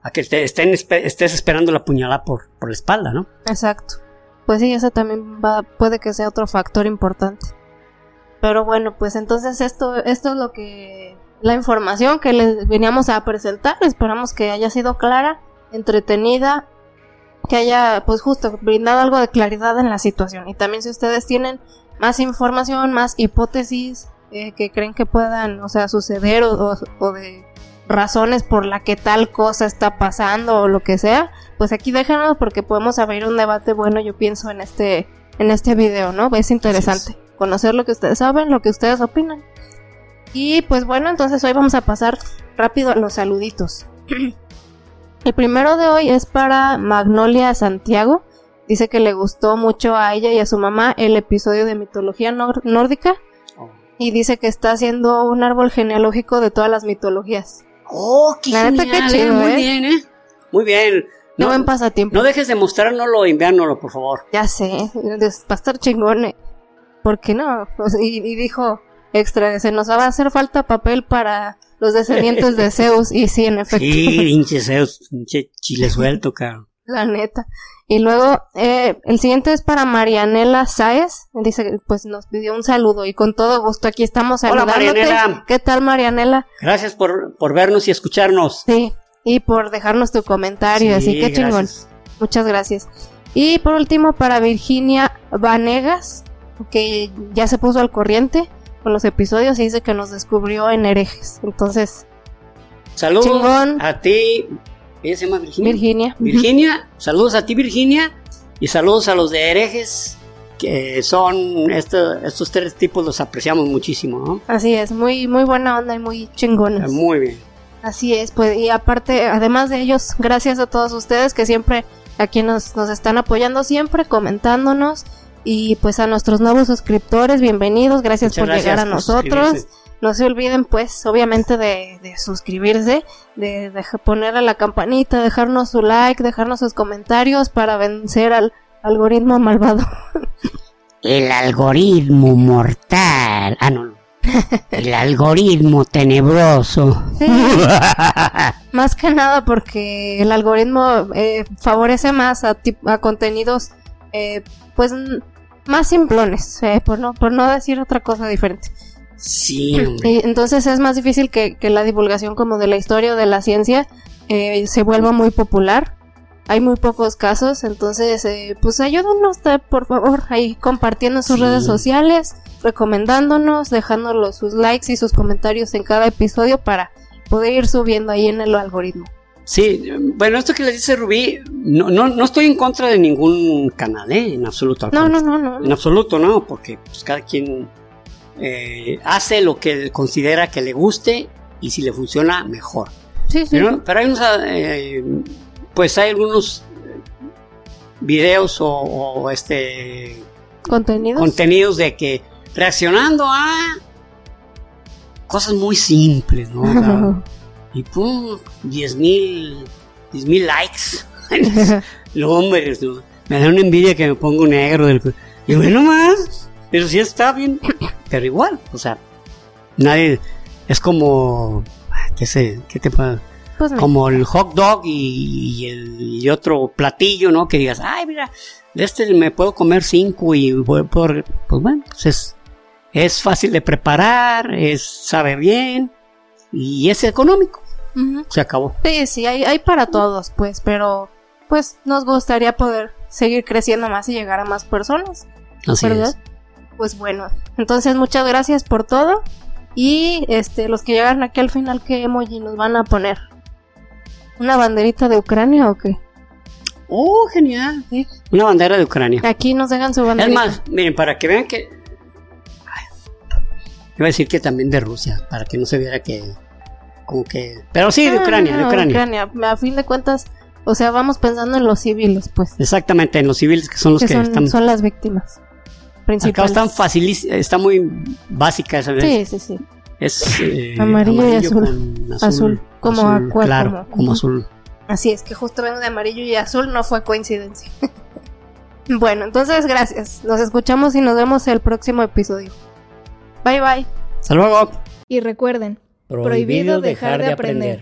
a que te estén, estés esperando la puñalada por, por la espalda, ¿no? Exacto. Pues sí, ese también va, puede que sea otro factor importante. Pero bueno, pues entonces esto, esto es lo que, la información que les veníamos a presentar. Esperamos que haya sido clara, entretenida, que haya, pues justo, brindado algo de claridad en la situación. Y también si ustedes tienen más información, más hipótesis eh, que creen que puedan, o sea, suceder o, o- o de razones por la que tal cosa está pasando o lo que sea, pues aquí déjanos porque podemos abrir un debate bueno, yo pienso, en este, en este video, ¿no? Es interesante conocer lo que ustedes saben, lo que ustedes opinan. Y pues bueno, entonces hoy vamos a pasar rápido a los saluditos. El primero de hoy es para Magnolia Santiago. Dice que le gustó mucho a ella y a su mamá el episodio de mitología nórdica y dice que está haciendo un árbol genealógico de todas las mitologías. Oh, qué La neta, qué genial, chido, Muy ¿eh? bien, ¿eh? Muy bien. Qué No, buen pasatiempo. no dejes de mostrárnoslo y enviárnoslo, por favor. Ya sé, va a estar chingón. eh. ¿Por qué no? Y, y dijo extra, se nos va a hacer falta papel para los descendientes de Zeus. Y sí, en efecto, Sí, pinche Zeus, pinche chile suelto, cabrón. la neta. Y luego, eh, el siguiente es para Marianela Sáez. Dice, pues nos pidió un saludo y con todo gusto aquí estamos Hola, saludándote. Marianela. ¿Qué tal, Marianela? Gracias por, por vernos y escucharnos. Sí, y por dejarnos tu comentario, así Sí, que chingón. Muchas gracias. Y por último, para Virginia Vanegas, que ya se puso al corriente con los episodios y dice que nos descubrió en herejes. Entonces, Saludos Chingón. a ti. ¿Ella se llama Virginia? Virginia. Virginia, saludos a ti, Virginia. Y saludos a los de herejes, que son esto- estos tres tipos, los apreciamos muchísimo, ¿no? Así es, muy, muy buena onda y muy chingona. Muy bien. Así es, pues, y aparte, además de ellos, gracias a todos ustedes que siempre aquí nos, nos están apoyando siempre, comentándonos. Y pues a nuestros nuevos suscriptores, bienvenidos, gracias Muchas por gracias llegar a por nosotros. No se olviden, pues, obviamente de, de suscribirse, de, de poner a la campanita, dejarnos su like, dejarnos sus comentarios para vencer al algoritmo malvado. El algoritmo mortal. Ah, no. no. El algoritmo tenebroso. Más que nada porque el algoritmo eh, favorece más a, a contenidos, eh, pues, más simplones, eh, por, no, por no decir otra cosa diferente. Sí. Y entonces es más difícil que, que la divulgación como de la historia o de la ciencia eh, se vuelva muy popular. Hay muy pocos casos, entonces eh, pues ayúdanos por favor ahí compartiendo en sus Sí. redes sociales, recomendándonos, dejándonos sus likes y sus comentarios en cada episodio para poder ir subiendo ahí en el algoritmo. Sí, bueno, esto que le dice Rubí, no, no, no estoy en contra de ningún canal, ¿eh? En absoluto. No, no, no, no. En absoluto, no, porque pues, cada quien eh, hace lo que considera que le guste y si le funciona, mejor. Sí, sí. Pero, pero hay unos, eh, pues hay algunos videos o, o, este contenidos contenidos de que reaccionando a cosas muy simples, ¿no? O sea, y pum, 10 mil, 10 mil likes. Los hombres, ¿no? Me da una envidia que me pongo negro del... Y bueno, más, pero sí está bien, pero igual, o sea, nadie, es como, ¿qué sé? ¿Qué te pasa? Pues como el hot dog y, y el y otro platillo, ¿no? Que digas, ay, mira, de este me puedo comer cinco y voy por, pues bueno, pues es, es fácil de preparar, es sabe bien y es económico. Se acabó. Sí, sí, hay, hay para todos, pues, pero pues nos gustaría poder seguir creciendo más y llegar a más personas, Así ¿verdad? es. Pues bueno, entonces muchas gracias por todo y este los que llegaron aquí al final qué emoji nos van a poner. ¿Una banderita de Ucrania o qué? Oh, genial. sí. Una bandera de Ucrania. Aquí nos dejan su Es banderita. más, miren, para que vean que. Iba a decir que también de Rusia, para que no se viera que. Como que. Pero sí, de Ah, Ucrania, de Ucrania. A fin de cuentas, o sea, vamos pensando en los civiles, pues, Exactamente, en los civiles que son los que que, son, están. son las víctimas Acá principales. están facilísimas, está muy básica esa Sí, sí, sí. Es eh, Amarillo y azul. Azul, como azul aqua, claro, como- como, azul. Así es que justo vengo de amarillo y azul, no fue coincidencia. bueno, entonces gracias. Nos escuchamos y nos vemos el próximo episodio. Bye bye. Hasta luego. Y recuerden, prohibido dejar de aprender.